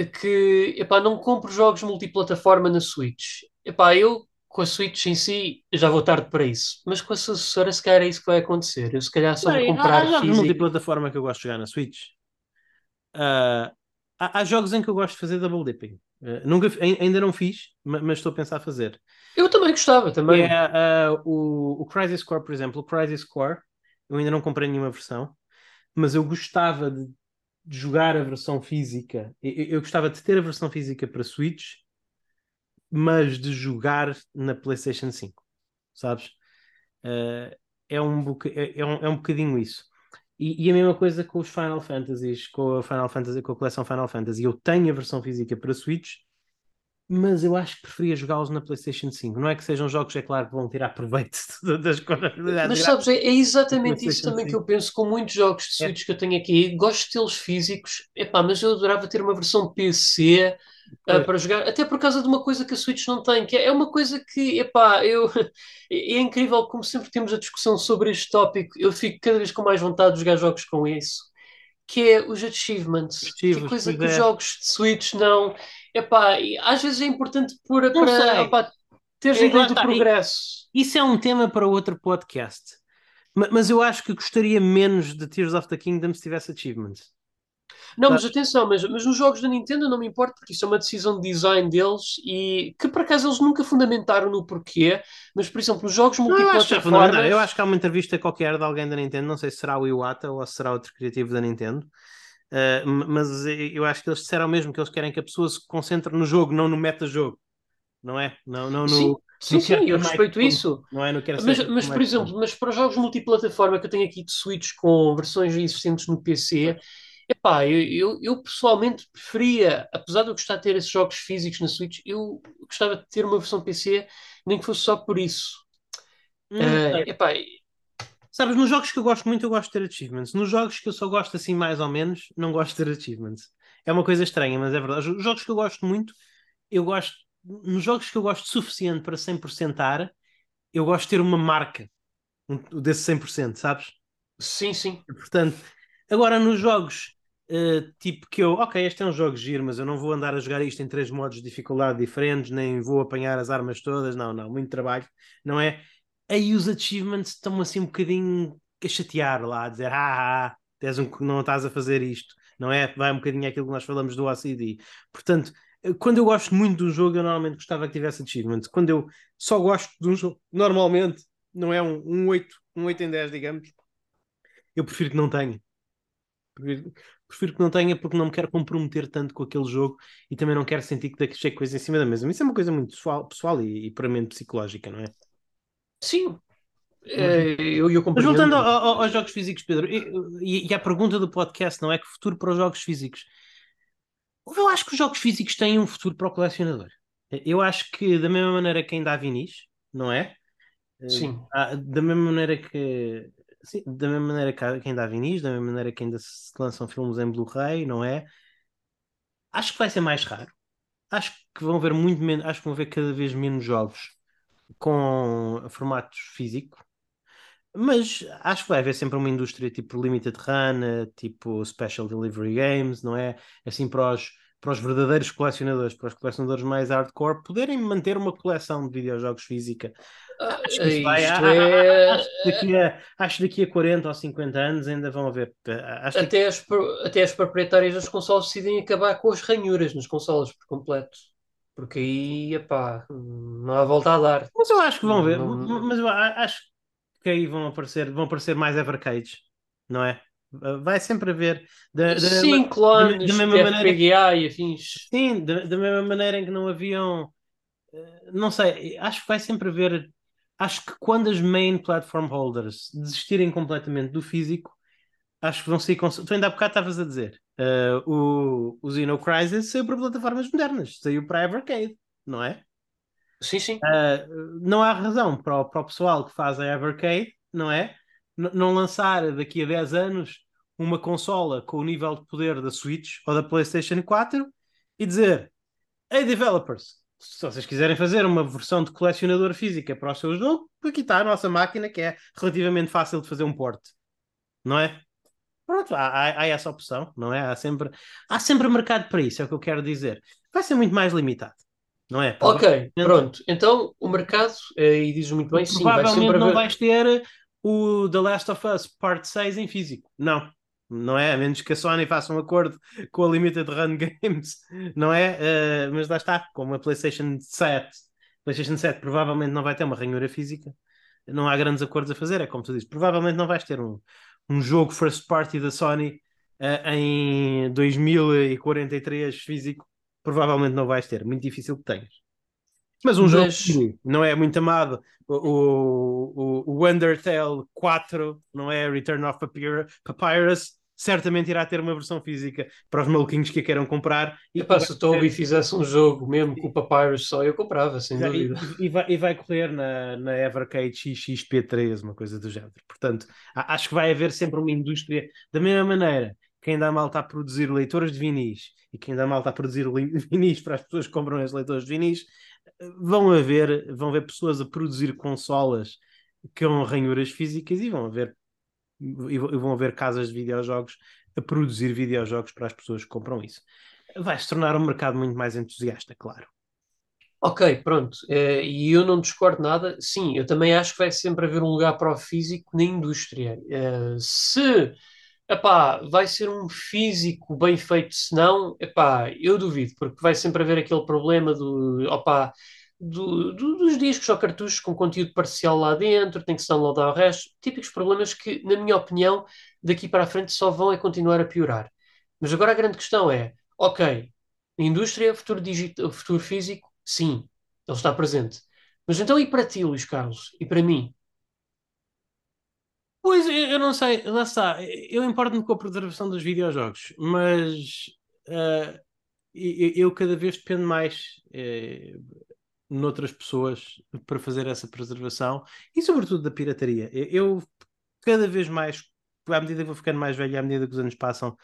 que epá, não compro jogos multiplataforma na Switch. Epá, eu com a Switch em si já vou tarde para isso, mas com a sucessora se calhar é isso que vai acontecer. Eu se calhar só vou comprar há, há jogos multiplataforma que eu gosto de jogar na Switch. Uh, há, há, jogos em que eu gosto de fazer double dipping. Uh, nunca, ainda não fiz, mas, estou a pensar a fazer. Eu também gostava, também. É, uh, o, o Crisis Core, por exemplo, o Crisis Core, eu ainda não comprei nenhuma versão, mas eu gostava de, de jogar a versão física. Eu, eu, gostava de ter a versão física para Switch, mas de jogar na PlayStation 5, sabes? Uh, é, um boca, é, é, um, é um bocadinho isso. E, e, a mesma coisa com os Final Fantasies, com a Final Fantasy, com a coleção Final Fantasy. Eu tenho a versão física para Switch, mas eu acho que preferia jogá-los na PlayStation 5. Não é que sejam jogos, é claro, que vão tirar proveito das coisas. Mas sabes, é, é exatamente isso também 5. que eu penso com muitos jogos de é. Switch é. que eu tenho aqui. Gosto de tê-los físicos, epá, mas eu adorava ter uma versão PC. Uh, ah, para jogar, até por causa de uma coisa que a Switch não tem, que é, é uma coisa que, epá, eu, é incrível como sempre temos a discussão sobre este tópico, eu fico cada vez com mais vontade de jogar jogos com isso, que é os achievements, que é coisa que os jogos de Switch não, epá, às vezes é importante por, para epá, teres é, ideia do progresso. Isso é um tema para outro podcast. Mas eu acho que gostaria menos de Tears of the Kingdom se tivesse achievements. Não, mas atenção, mas, mas nos jogos da Nintendo não me importa, porque isso é uma decisão de design deles e que por acaso eles nunca fundamentaram no porquê, mas por exemplo, nos jogos multiplataformas. Eu, eu acho que há uma entrevista qualquer de alguém da Nintendo, não sei se será o Iwata ou se será outro criativo da Nintendo, Uh, mas eu acho que eles disseram mesmo que eles querem que a pessoa se concentre no jogo, não no meta-jogo, não é? Não, não no, sim, sim, sim eu respeito isso. Não é? Não quero mas, mas por exemplo, mas para jogos multiplataforma que eu tenho aqui de Switch com versões existentes no PC, epá, eu, eu, eu pessoalmente preferia, apesar de eu gostar de ter esses jogos físicos na Switch, eu gostava de ter uma versão PC, nem que fosse só por isso. Hum, uh, epá, Sabes, nos jogos que eu gosto muito, eu gosto de ter achievements. Nos jogos que eu só gosto assim, mais ou menos, não gosto de ter achievements. É uma coisa estranha, mas é verdade. Os jogos que eu gosto muito, eu gosto. Nos jogos que eu gosto suficiente para 100%ar, eu gosto de ter uma marca desse 100%, sabes? Sim, sim. Portanto, agora nos jogos uh, tipo que eu, ok, este é um jogo giro, mas eu não vou andar a jogar isto em três modos de dificuldade diferentes, nem vou apanhar as armas todas, não, não, muito trabalho, não é? aí os achievements estão assim um bocadinho a chatear lá, a dizer ah, ah, ah um, não estás a fazer isto, não é? Vai um bocadinho aquilo que nós falamos do OCD. Portanto, quando eu gosto muito de um jogo, eu normalmente gostava que tivesse achievements. Quando eu só gosto de um jogo, normalmente, não é um, um 8, um 8 em 10, digamos, eu prefiro que não tenha. Prefiro, que não tenha porque não me quero comprometer tanto com aquele jogo e também não quero sentir que deixei coisa em cima da mesa. Mas isso é uma coisa muito pessoal, pessoal e, e puramente psicológica, não é? Sim, é, eu, eu Mas voltando ao, ao, aos jogos físicos, Pedro, e, e à pergunta do podcast, não é que futuro para os jogos físicos? Eu acho que os jogos físicos têm um futuro para o colecionador. Eu acho que da mesma maneira que ainda há vinis, não é? Sim. Eh, da mesma maneira que sim, da mesma maneira que ainda há vinis, da mesma maneira que ainda se lançam filmes em Blu-ray, não é? Acho que vai ser mais raro. Acho que vão ver muito menos, acho que vão ver cada vez menos jogos com formatos físico, mas acho que vai haver sempre uma indústria tipo Limited Run, tipo Special Delivery Games, não é? Assim para os, para os verdadeiros colecionadores, para os colecionadores mais hardcore, poderem manter uma coleção de videojogos física. Ah, acho que isso vai. É... Acho, daqui a, acho daqui a 40 ou 50 anos ainda vão haver. Acho até, que... as, até as proprietárias das consoles decidem acabar com as ranhuras nas consoles por completo. Porque aí, epá, não há volta a dar. Mas eu acho que vão ver. Não... Mas eu acho que aí vão aparecer, vão aparecer mais evercades, não é? Vai sempre haver. Da, da, sim, clones, da, da mesma maneira, FPGA e afins. Sim, da, da mesma maneira em que não haviam. Eh, não sei, acho que vai sempre haver. Acho que quando as main platform holders desistirem completamente do físico, acho que vão sair. Cons... Tu ainda há bocado estavas a dizer. Uh, o, o Xeno Crisis saiu para plataformas modernas, saiu para Evercade, não é? Sim, sim. Uh, não há razão para o, para o pessoal que faz a Evercade, não é? N não lançar daqui a 10 anos uma consola com o nível de poder da Switch ou da PlayStation 4 e dizer: Hey developers, se vocês quiserem fazer uma versão de colecionador física para o seu jogo, aqui está a nossa máquina que é relativamente fácil de fazer um porte, não é? Pronto, há, há, há, essa opção, não é? Há sempre, há sempre mercado para isso, é o que eu quero dizer. Vai ser muito mais limitado, não é? Ok, pronto. Então o mercado, eh, e diz muito bem, sim, vai sempre não haver... vais ter o The Last of Us Part 6 em físico. Não, não é? A menos que a Sony faça um acordo com a Limited Run Games, não é? Uh, mas lá está, como a PlayStation 7, PlayStation 7 provavelmente não vai ter uma ranhura física, não há grandes acordos a fazer, é como tu dizes, provavelmente não vais ter um, um jogo first party da Sony uh, em 2043 físico, provavelmente não vais ter, muito difícil que tenhas. Mas um Mas... jogo não é muito amado. O, o, o Undertale 4, não é? Return of Papyrus, certamente irá ter uma versão física para os maluquinhos que a queiram comprar. E Epá, se o Toby fizesse um jogo mesmo com o Papyrus só, eu comprava, sem dúvida. E, vai, e vai correr na, na Evercade XXP3, uma coisa do género. Portanto, acho que vai haver sempre uma indústria, da mesma maneira que ainda mal está a produzir leitores de vinis e que ainda mal está a produzir vinis para as pessoas que compram os leitores de vinis, vão haver, vão haver pessoas a produzir consolas com ranhuras físicas e vão haver e vão haver casas de videojogos a produzir videojogos para as pessoas que compram isso. Vai se tornar um mercado muito mais entusiasta, claro. Ok, pronto. Eh, e eu não discordo nada. Sim, eu também acho que vai sempre haver um lugar para o físico na indústria. Eh, se epá, vai ser um físico bem feito, se não, eu duvido, porque vai sempre haver aquele problema do, opá, do, do, dos discos ou cartuchos com conteúdo parcial lá dentro, tem que se downloadar o resto, típicos problemas que, na minha opinião, daqui para a frente só vão é continuar a piorar. Mas agora a grande questão é, ok, indústria, futuro, digital, futuro físico, sim, ele está presente. Mas então e para ti, Luís Carlos? E para mim? Pois, eu não sei, lá está. Eu importo-me com a preservação dos videojogos, mas uh, eu, eu, cada vez dependo mais uh, noutras pessoas para fazer essa preservação e, sobretudo, da pirataria. Eu, cada vez mais, à medida que vou ficando mais velho, à medida que os anos passam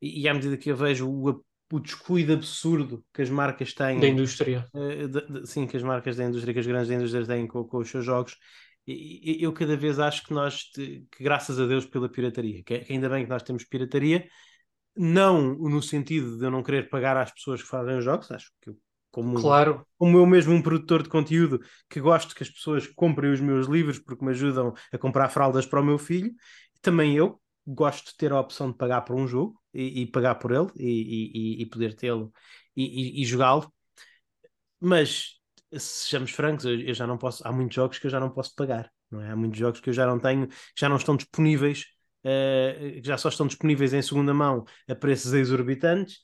e, e à medida que eu vejo o, o descuido absurdo que as marcas têm da indústria, uh, de, de, sim, que as marcas da indústria, que as grandes indústrias têm com, com os seus jogos eu cada vez acho que nós, que graças a Deus pela pirataria, que ainda bem que nós temos pirataria, não no sentido de eu não querer pagar às pessoas que fazem os jogos, acho que eu, como, claro. como eu mesmo um produtor de conteúdo que gosto que as pessoas comprem os meus livros porque me ajudam a comprar fraldas para o meu filho, também eu gosto de ter a opção de pagar por um jogo e, e pagar por ele e, e, e poder tê-lo e, jogá-lo. Mas sejamos francos, eu, eu, já não posso, há muitos jogos que eu já não posso pagar, não é? Há muitos jogos que eu já não tenho, que já não estão disponíveis, uh, que já só estão disponíveis em segunda mão a preços exorbitantes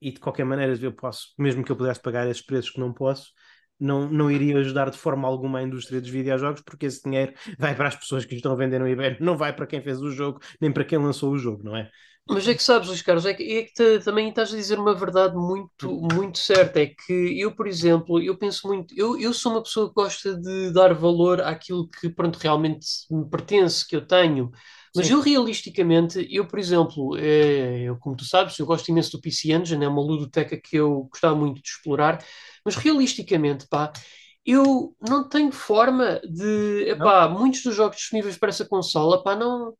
e de qualquer maneira eu posso, mesmo que eu pudesse pagar esses preços que não posso, não, não iria ajudar de forma alguma a indústria dos videojogos, porque esse dinheiro vai para as pessoas que estão a vender no eBay, não vai para quem fez o jogo, nem para quem lançou o jogo, não é? Mas é que sabes, Luís Carlos, é que, é que te, também estás a dizer uma verdade muito, muito certa. É que eu, por exemplo, eu penso muito, eu, eu sou uma pessoa que gosta de dar valor àquilo que pronto, realmente me pertence, que eu tenho. Mas Sim. eu realisticamente, eu, por exemplo, é, eu, como tu sabes, eu gosto imenso do PC Engine, é uma ludoteca que eu gostava muito de explorar, mas realisticamente, pá, eu não tenho forma de. Epá, muitos dos jogos disponíveis para essa consola, pá, não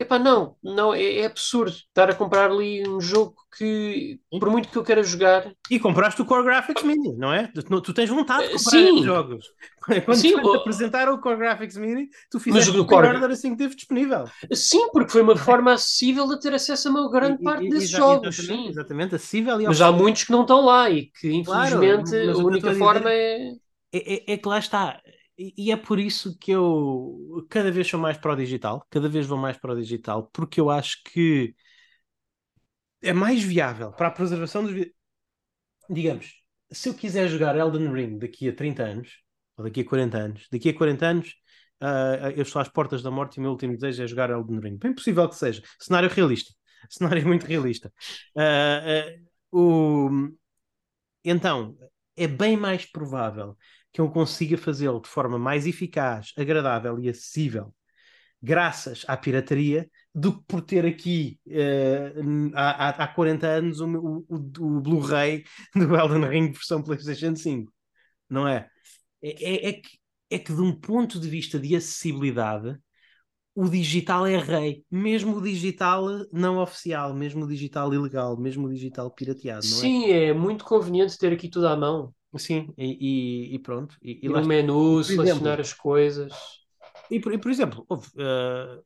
Epá, não, não, é, é, absurdo estar a comprar ali um jogo que, por muito que eu queira jogar. E compraste o Core Graphics Mini, não é? Tu, tu tens vontade de comprar Sim. jogos. Quando Sim, te o... apresentar o Core Graphics Mini, tu fizeste o Core... order assim que teve disponível. Sim, porque foi uma forma acessível de ter acesso a uma grande parte e, desses jogos. Exatamente, sim. exatamente acessível. E mas há muitos que não estão lá e que, infelizmente, claro, a única forma é... É, é... é que lá está e é por isso que eu cada vez sou mais para o digital, cada vez vou mais para o digital, porque eu acho que é mais viável para a preservação dos. Digamos, se eu quiser jogar Elden Ring daqui a 30 anos, ou daqui a 40 anos, daqui a 40 anos uh, eu estou às portas da morte e o meu último desejo é jogar Elden Ring. Bem possível que seja. Cenário realista. Cenário muito realista. Uh, o... Então, é bem mais provável que eu consiga fazê-lo de forma mais eficaz, agradável e acessível, graças à pirataria, do que por ter aqui uh, há, há 40 anos o, o, o Blu-ray do Elden Ring versão PlayStation 5. Não é? É, é, é, que, é que, de um ponto de vista de acessibilidade, o digital é rei, mesmo o digital não oficial, mesmo o digital ilegal, mesmo o digital pirateado. Não é? Sim, é? é muito conveniente ter aqui tudo à mão. Sim, e, e, e pronto. E, e no menu, selecionar exemplo, as coisas. E por, por exemplo, houve, uh,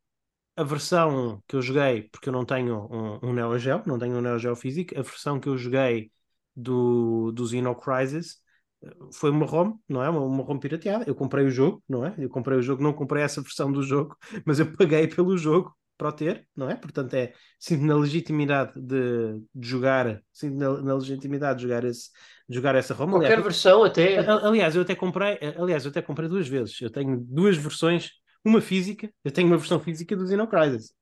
a versão que eu joguei, porque eu não tenho um, um Neo Geo, não tenho um Neo Geo físico, a versão que eu joguei do, do Xeno Crisis eh, foi uma ROM, não é? Uma, uma ROM pirateada. Eu comprei o jogo, não é? Eu comprei o jogo, não comprei essa versão do jogo, mas eu paguei pelo jogo para o ter, não é? Portanto, é sinto na legitimidade de, de jogar, sinto na, na, legitimidade de jogar, esse, de jogar essa ROM. Qualquer aliás, versão até. Aliás, eu até comprei, aliás, eu até comprei duas vezes. Eu tenho duas versões, uma física, eu tenho uma versão física do Xenocrisis.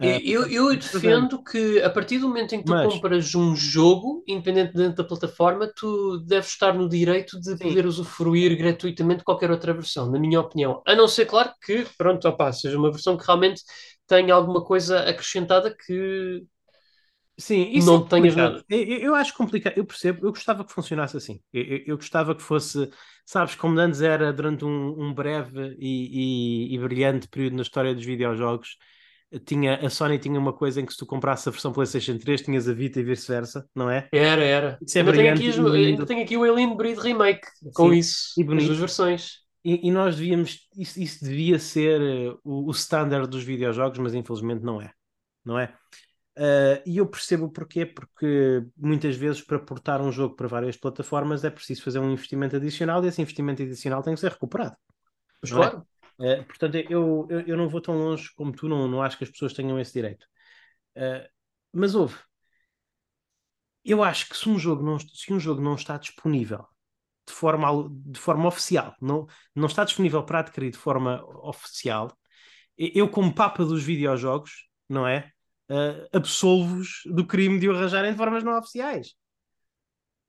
Uh, eu, eu defendo que a partir do momento em que tu mas, compras um jogo, independente da plataforma, tu deves estar no direito de sim. poder usufruir gratuitamente qualquer outra versão, na minha opinião. A não ser, claro, que pronto, opa, seja uma versão que realmente tenha alguma coisa acrescentada que Sim, isso não é tenhas nada. Eu, eu, acho complicado, eu percebo, eu gostava que funcionasse assim. Eu, eu, eu gostava que fosse, sabes, como antes era durante um, um breve e, e, e, brilhante período na história dos videojogos, tinha, a Sony tinha uma coisa em que se tu comprasse a versão PlayStation 3 tinhas a Vita e vice-versa, não é? Era, era. Isso é ainda, tenho aqui, ainda tenho aqui o Alien Breed Remake com Sim, isso, e bonito. as duas versões. E, e, nós devíamos, isso, isso devia ser eh, o, o standard dos videojogos, mas infelizmente não é, não é? Uh, e eu percebo porquê, porque muitas vezes para portar um jogo para várias plataformas é preciso fazer um investimento adicional e esse investimento adicional tem que ser recuperado. É? claro. É? Uh, portanto, eu, eu, eu, não vou tão longe como tu, não, não acho que as pessoas tenham esse direito. Uh, mas houve. Eu acho que se um jogo não, se um jogo não está disponível de forma, de forma oficial, não, não está disponível para adquirir de forma oficial, eu, como papa dos videojogos, não é? uh, absolvos do crime de o arranjarem de formas não oficiais.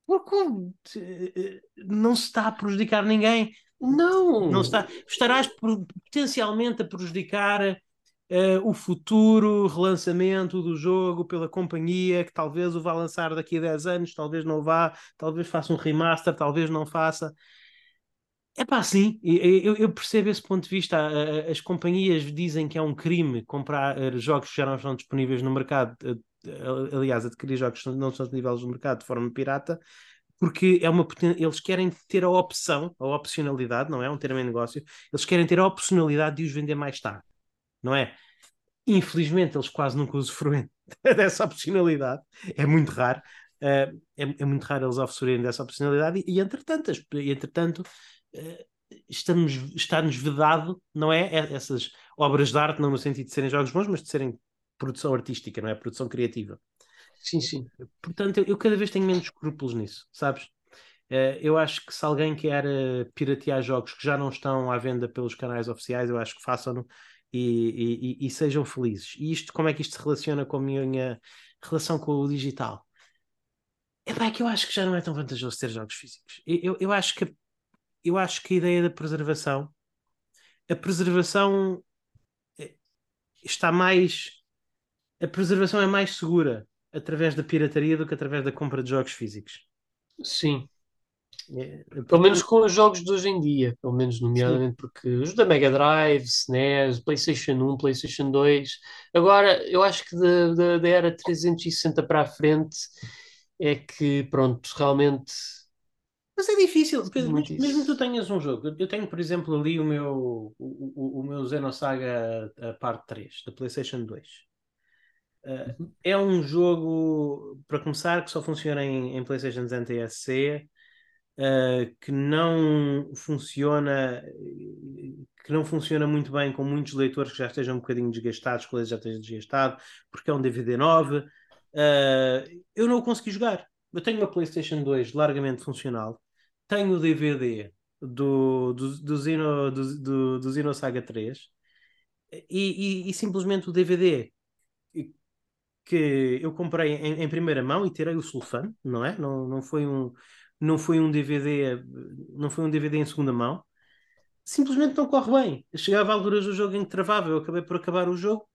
Porque uh, não se está a prejudicar ninguém. Não! não está, estarás potencialmente a prejudicar uh, o futuro relançamento do jogo pela companhia, que talvez o vá lançar daqui a 10 anos, talvez não vá, talvez faça um remaster, talvez não faça. É pá, sim, eu, eu, percebo esse ponto de vista. As companhias dizem que é um crime comprar eh, jogos que já não estão disponíveis no mercado, eh, aliás, adquirir jogos que não estão disponíveis no mercado de forma pirata, porque é uma, eles querem ter a opção, a opcionalidade, não é um termo em negócio, eles querem ter a opcionalidade de os vender mais tarde, não é? Infelizmente, eles quase nunca usufruem dessa opcionalidade, é muito raro. é, é, muito raro eles oferecerem dessa opcionalidade e, e entretanto, e, entretanto uh, estamos, está-nos vedado, não é? é? Essas obras de arte, não no sentido de serem jogos bons, mas de serem produção artística, não é? Produção criativa. Sim, sim. Portanto, eu, eu cada vez tenho menos escrúpulos nisso, sabes? Uh, eu acho que se alguém quer uh, piratear jogos que já não estão à venda pelos canais oficiais, eu acho que façam-no e, e, e, sejam felizes. E isto, como é que isto se relaciona com a minha relação com o digital? É bem que eu acho que já não é tão vantajoso ter jogos físicos. Eu, eu, eu acho que eu acho que a ideia da preservação, a preservação eh, está mais. A preservação é mais segura através da pirataria do que através da compra de jogos físicos. Sim. É, pelo menos com os jogos de hoje em dia, pelo menos nomeadamente Sim. porque os da Mega Drive, SNES, PlayStation 1, PlayStation 2. Agora, eu acho que da, da era 360 para a frente é que, pronto, realmente mas é difícil, mesmo, mesmo que tu tenhas um jogo. Eu tenho, por exemplo, ali o meu, o, o, o meu Xenosaga a parte 3, da PlayStation 2. Uh, uhum. É um jogo, para começar, que só funciona em, em PlayStation NTSC, uh, que não funciona que não funciona muito bem com muitos leitores que já estejam um bocadinho desgastados, eles já estejam desgastados, porque é um DVD 9. Uh, eu não o consegui jogar. Eu tenho uma PlayStation 2 largamente funcional tenho o DVD do, do, do, do, do, do Saga 3 e, e, e, simplesmente o DVD que eu comprei em, em, primeira mão e tirei o sulfano, não é? Não, não foi um não foi um DVD não foi um DVD em segunda mão simplesmente não corre bem chegava a alturas do jogo em que travava eu acabei por acabar o jogo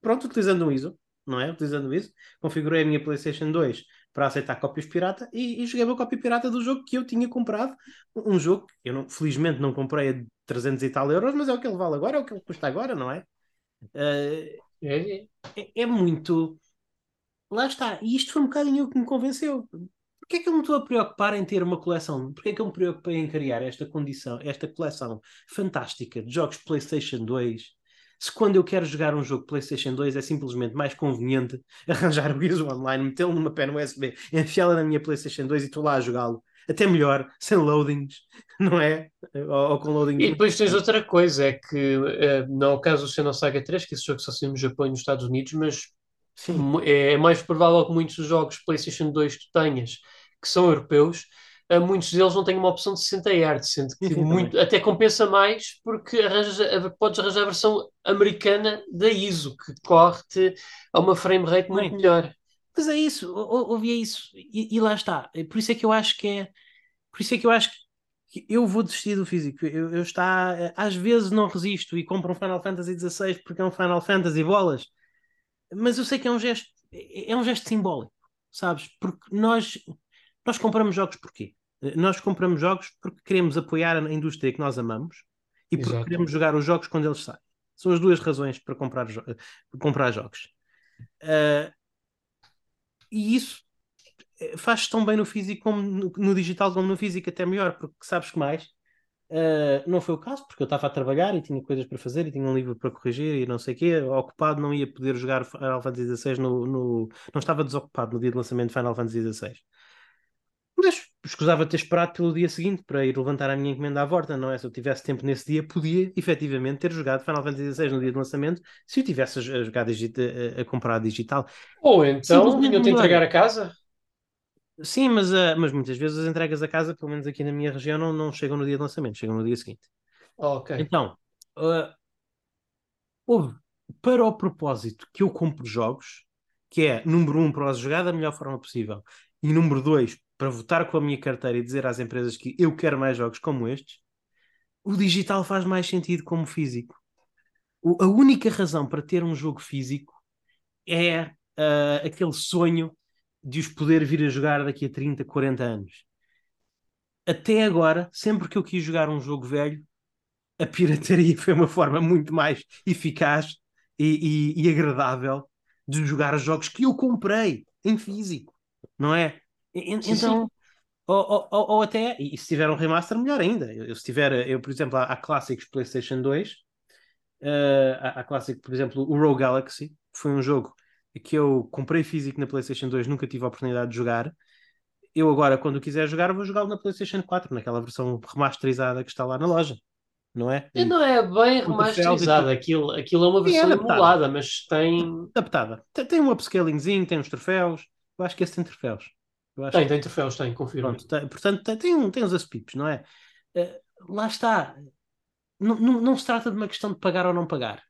pronto, utilizando um ISO não é? Utilizando isso, configurei a minha PlayStation 2 para aceitar cópias pirata e, e joguei uma cópia pirata do jogo que eu tinha comprado. Um jogo que eu não, felizmente não comprei a 300 e tal euros, mas é o que ele vale agora, é o que ele custa agora, não é? Uh, é, é, é, muito. Lá está. E isto foi um bocadinho o que me convenceu. Porquê é que eu me estou a preocupar em ter uma coleção? Porquê é que eu me preocupei em criar esta condição, esta coleção fantástica de jogos PlayStation 2 se quando eu quero jogar um jogo PlayStation 2 é simplesmente mais conveniente arranjar o ISO online, metê-lo numa pena USB, enfiá-la na minha PlayStation 2 e estou lá a jogá-lo. Até melhor, sem loadings, não é? Ou, ou com loadings. E depois tens outra coisa, é que uh, não é o caso do Xenosaga 3, que esse jogo só saiu no Japão e nos Estados Unidos, mas Sim. é mais provável que muitos dos jogos PlayStation 2 que tu tenhas, que são europeus, muitos deles não têm uma opção de 60 Hz, sendo que muito, até compensa mais porque arranjas, podes arranjar a versão americana da ISO, que corre-te a uma frame rate muito melhor. Mas é isso, ouvia isso, e, e, lá está. Por isso é que eu acho que é. Por isso é que eu acho que eu vou desistir do físico. Eu, eu está, às vezes não resisto e compro um Final Fantasy XVI porque é um Final Fantasy bolas, mas eu sei que é um gesto, é, é um gesto simbólico, sabes? Porque nós, nós compramos jogos porquê? Nós compramos jogos porque queremos apoiar a indústria que nós amamos e porque Exato. queremos jogar os jogos quando eles saem. São as duas razões para comprar, jo comprar jogos. Uh, e isso eh, faz tão bem no físico como no, no, digital como no físico, até melhor, porque sabes que mais. Uh, não foi o caso, porque eu estava a trabalhar e tinha coisas para fazer e tinha um livro para corrigir e não sei o quê. Ocupado, não ia poder jogar Final Fantasy XVI no, no, Não estava desocupado no dia de lançamento de Final Fantasy XVI. Mas escusava ter esperado pelo dia seguinte para ir levantar a minha encomenda à volta, não é? Se eu tivesse tempo nesse dia, podia efetivamente ter jogado Final Fantasy XVI no dia de lançamento, se eu tivesse a, jogar a, a, comprar digital. Ou então vinham-te entregar a casa? Sim, mas, uh, mas muitas vezes as entregas a casa, pelo menos aqui na minha região, não, não chegam no dia de lançamento, chegam no dia seguinte. ok. Então, uh, houve para o propósito que eu compro jogos, que é número um para os jogar da melhor forma possível, e número dois para votar com a minha carteira e dizer às empresas que eu quero mais jogos como estes, o digital faz mais sentido como físico. O, a única razão para ter um jogo físico é uh, aquele sonho de os poder vir a jogar daqui a 30, 40 anos. Até agora, sempre que eu quis jogar um jogo velho, a pirataria foi uma forma muito mais eficaz e, e, e agradável de jogar os jogos que eu comprei em físico, não é? Sim, então, sim. Ou, ou, ou, até, e se tiver um remaster, melhor ainda. Eu, se tiver, eu, por exemplo, há, há clássicos PlayStation 2, uh, eh, há, há clássico, por exemplo, o Rogue Galaxy, que foi um jogo que eu comprei físico na PlayStation 2, nunca tive a oportunidade de jogar. Eu agora, quando quiser jogar, vou jogá-lo na PlayStation 4, naquela versão remasterizada que está lá na loja. Não é? E não é bem remasterizada, aquilo, aquilo é uma versão é emulada, mas tem. Adaptada. Tem, tem um upscalingzinho, tem uns troféus. Eu acho que esse tem troféus tem, que... tem troféus, tem, confirmo. Pronto, tem, portanto, tem, tem, um, tem uns aspipos, não é? Uh, lá está. Não, não, não, se trata de uma questão de pagar ou não pagar.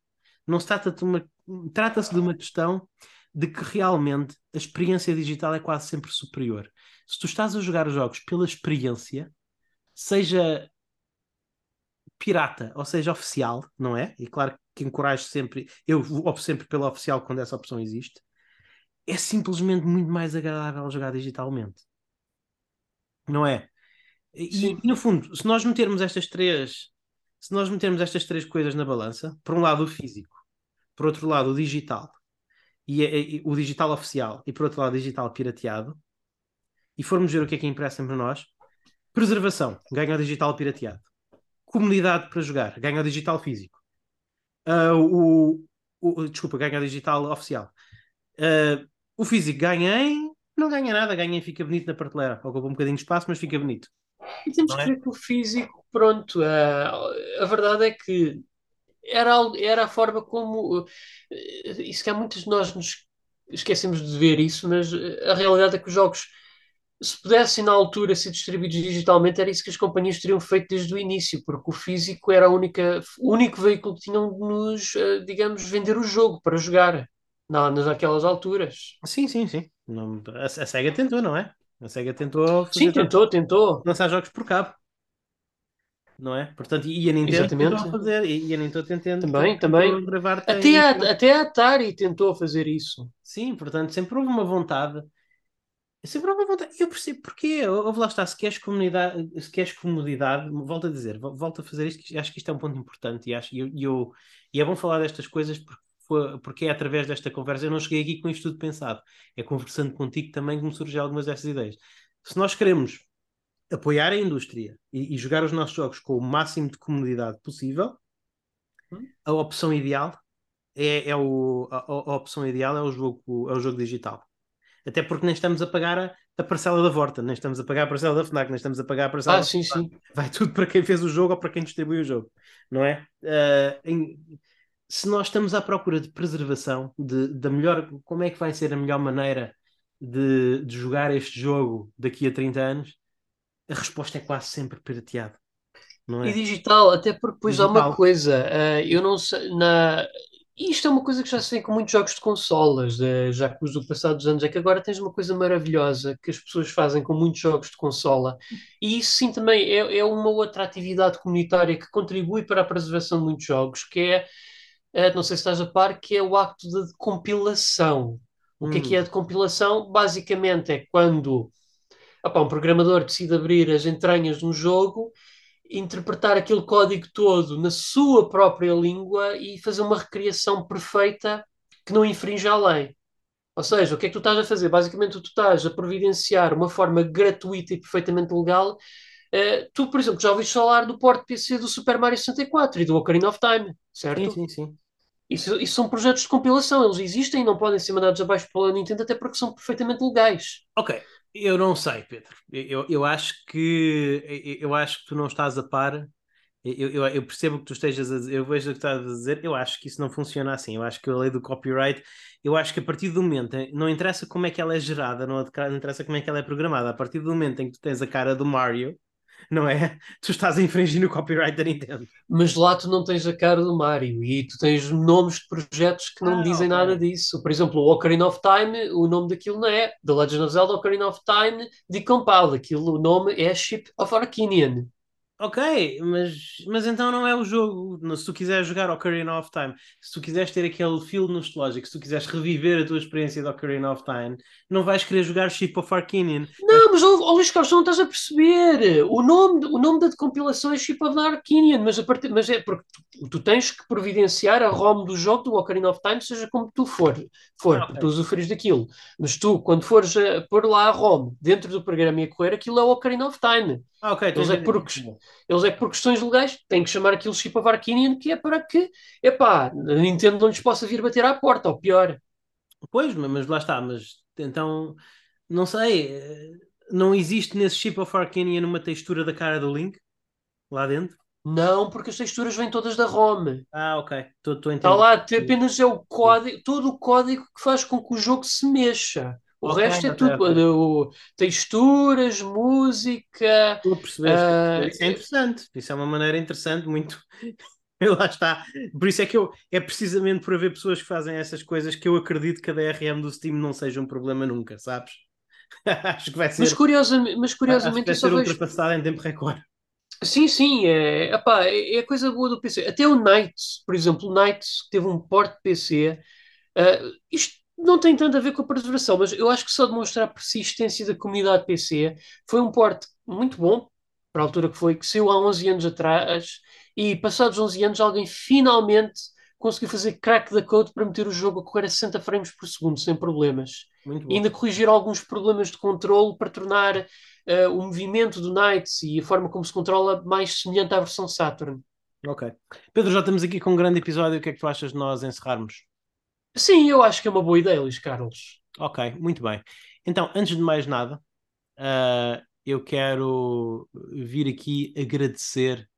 Não se trata de uma. Trata-se de uma questão de que realmente a experiência digital é quase sempre superior. Se tu estás a jogar jogos pela experiência, seja pirata ou seja oficial, não é? E claro que encorajo sempre, eu opto sempre pela oficial quando essa opção existe é simplesmente muito mais agradável jogar digitalmente. Não é? E, e, no fundo, se nós metermos estas três, se nós metermos estas três coisas na balança, por um lado o físico, por outro lado o digital, e, e o digital oficial, e por outro lado o digital pirateado, e formos ver o que é que impressa para nós, preservação, ganha o digital pirateado. Comunidade para jogar, ganha o digital físico. Uh, o, o, desculpa, ganha o digital oficial. Uh, o físico ganha em. Não ganha nada, ganha em fica bonito na prateleira. Ocupa um bocadinho de espaço, mas fica bonito. E temos que é? ver que o físico, pronto, uh, a verdade é que era, era a forma como. Isso que há muitos de nós nos esquecemos de ver isso, mas a realidade é que os jogos se pudessem na altura ser distribuídos digitalmente, era isso que as companhias teriam feito desde o início, porque o físico era a única, o único veículo que tinham de nos, eh, digamos, vender o jogo para jogar na, naquelas alturas. Sim, sim, sim. Não, a, a SEGA tentou, não é? A SEGA tentou fazer Sim, tentou, tentou. lançar jogos por cabo. Não é? Portanto, e a Nintendo Exatamente. tentou fazer, e, e a Nintendo tentando Também, também. gravar Até tem- a, até a Atari tentou fazer isso. Sim, portanto, sempre houve uma vontade. Sempre houve uma vontade. Eu percebo porquê. Houve lá está, se queres comunidade, se queres comodidade, volto a dizer, vol- volto a fazer isto, acho que isto é um ponto importante e, acho, e eu, e e é bom falar destas coisas porque, porque é através desta conversa. Eu não cheguei aqui com isto tudo pensado. É conversando contigo também que me surgem algumas dessas ideias. Se nós queremos apoiar a indústria e, e jogar os nossos jogos com o máximo de comodidade possível, Hum. a opção ideal é, é o, a, a opção ideal é o jogo, é o jogo digital. Até porque nem estamos a pagar a, a parcela da Vorta, nem estamos a pagar a parcela da FNAC, nem estamos a pagar a parcela Ah, da sim, sim. vai tudo para quem fez o jogo ou para quem distribui o jogo, não é? Ah, em- se nós estamos à procura de preservação, de, da melhor, como é que vai ser a melhor maneira de, de jogar este jogo daqui a 30 anos, a resposta é quase sempre pirateado, não E é? digital, até porque depois há uma Digital. coisa, eh, eu não sei, na... isto é uma coisa que já se vê com muitos jogos de consolas, eh, já que o passado dos anos, é que agora tens uma coisa maravilhosa que as pessoas fazem com muitos jogos de consola, e isso sim também é, é uma outra atividade comunitária que contribui para a preservação de muitos jogos, que é, eh, não sei se estás a par, que é o acto de compilação. O que é que é de compilação? Basicamente é quando opá, um programador decide abrir as entranhas de um jogo interpretar aquele código todo na sua própria língua e fazer uma recriação perfeita que não infringe a lei. Ou seja, o que é que tu estás a fazer? Basicamente, tu estás a providenciar uma forma gratuita e perfeitamente legal. Eh, tu, por exemplo, já ouviste falar do porte PC do Super Mario 64 e do Ocarina of Time, certo? Sim, sim, sim. Isso, isso são projetos de compilação, eles existem e não podem ser mandados abaixo pela Nintendo, até porque são perfeitamente legais. Ok, eu não sei, Pedro. Eu, eu acho que eu, acho que tu não estás a par. Eu, eu, eu percebo que tu estejas a dizer, eu vejo o que estás a dizer, eu acho que isso não funciona assim. Eu acho que a lei do copyright, eu acho que a partir do momento, não interessa como é que ela é gerada, não interessa como é que ela é programada, a partir do momento em que tu tens a cara do Mario, não é? Tu estás a infringir o copyright da Nintendo. Mas lá tu não tens a cara do Mario e tu tens nomes de projetos que não Ah, dizem ok. nada disso. Por exemplo, o Ocarina of Time, o nome daquilo não é The Legend of Zelda Ocarina of Time Decompiled. Aquilo, o nome é Ship of Arcanian. Ok, mas, mas então não é o jogo. Se tu quiseres jogar Ocarina of Time, se tu quiseres ter aquele feel nostálgico, se tu quiseres reviver a tua experiência de Ocarina of Time, não vais querer jogar Ship of Arcanian. Não, mas oh, oh, Luís Carlos, não estás a perceber. O nome, o nome da decompilação é Ship of the Arcanian, mas, a partir, mas é porque tu, tu tens que providenciar a ROM do jogo do Ocarina of Time, seja como tu for, for Ah, porque ok. tu usufruis daquilo. Mas tu, quando fores a pôr lá a ROM dentro do programa e a correr, aquilo é o Ocarina of Time. Ah, ok, Eles é, que por, eles é que por questões legais têm que chamar aquilo Chip of Arcanian, que é para que, epá, a Nintendo não lhes possa vir bater à porta, ou pior. Pois, mas lá está, mas então não sei, eh, não existe nesse Ship of Arcanian uma textura da cara do Link lá dentro? Não, porque as texturas vêm todas da ROM. Ah, ok, estou a Está entender. lá, te- apenas é o código, todo o código que faz com que o jogo se mexa. O resto é tudo, texturas, música. Estou a perceber. Ah, isso é interessante. Isso é uma maneira interessante, muito. Lá está. Por isso é que eu. É precisamente por haver pessoas que fazem essas coisas que eu acredito que a DRM do Steam não seja um problema nunca, sabes? Acho que vai ser. Mas, curiosamente, mas curiosamente vai ser vejo ultrapassada em tempo recorde. Sim, sim, é, epá, é, é a coisa boa do PC. Até o Knights, por exemplo, o Knights que teve um porte PC, ah, isto não tem tanto a ver com a preservação, mas eu acho que só demonstra a persistência da comunidade PC. Foi um porte muito bom, para a altura que foi, que saiu há 11 anos atrás, e passados 11 anos alguém finalmente conseguiu fazer crack da code para meter o jogo a correr a 60 frames por segundo, sem problemas. E ainda corrigir alguns problemas de controle para tornar eh, o movimento do Knights e a forma como se controla mais semelhante à versão Saturn. Ok. Pedro, já estamos aqui com um grande episódio. O que é que tu achas de nós encerrarmos? Sim, eu acho que é uma boa ideia, Luís Carlos. Ok, muito bem. Então, antes de mais nada, ah, eu quero vir aqui agradecer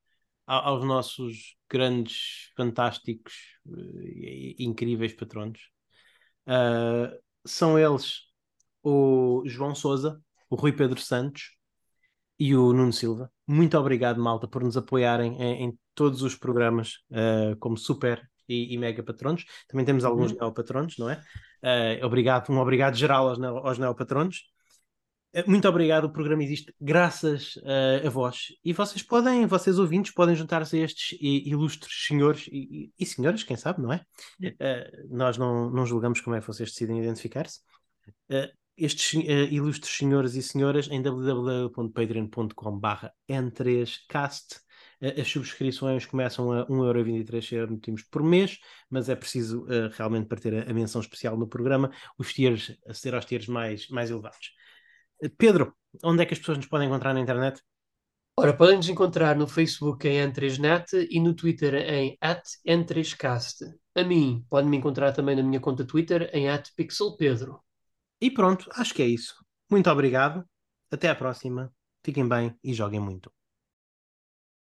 a- aos nossos grandes, fantásticos eh, e incríveis patronos. Ah, são eles o João Souza, o Rui Pedro Santos e o Nuno Silva. Muito obrigado, malta, por nos apoiarem em, em todos os programas uh, como super e, e, mega patronos. Também temos alguns uhum. neopatronos, não é? Uh, obrigado, um obrigado geral aos, neo, aos neopatronos. Uh, muito obrigado, o programa existe graças uh, a vós. E vocês podem, vocês ouvintes, podem juntar-se a estes ilustres senhores e, e, senhoras, quem sabe, não é? nós não, não julgamos como é que vocês decidem identificar-se. estes ilustres senhores e senhoras em www.patreon.com/n3cast as subscrições começam a 1,23€ cêntimos por mês, mas é preciso uh, realmente para ter a, a, menção especial no programa, os tiers, ser aos tiers mais, mais elevados. Uh, Pedro, onde é que as pessoas nos podem encontrar na internet? Ora, podem nos encontrar no Facebook em N3Net e no Twitter em N3Cast. A mim, podem me encontrar também na minha conta Twitter em @pixelpedro. E pronto, acho que é isso. Muito obrigado. Até à próxima. Fiquem bem e joguem muito.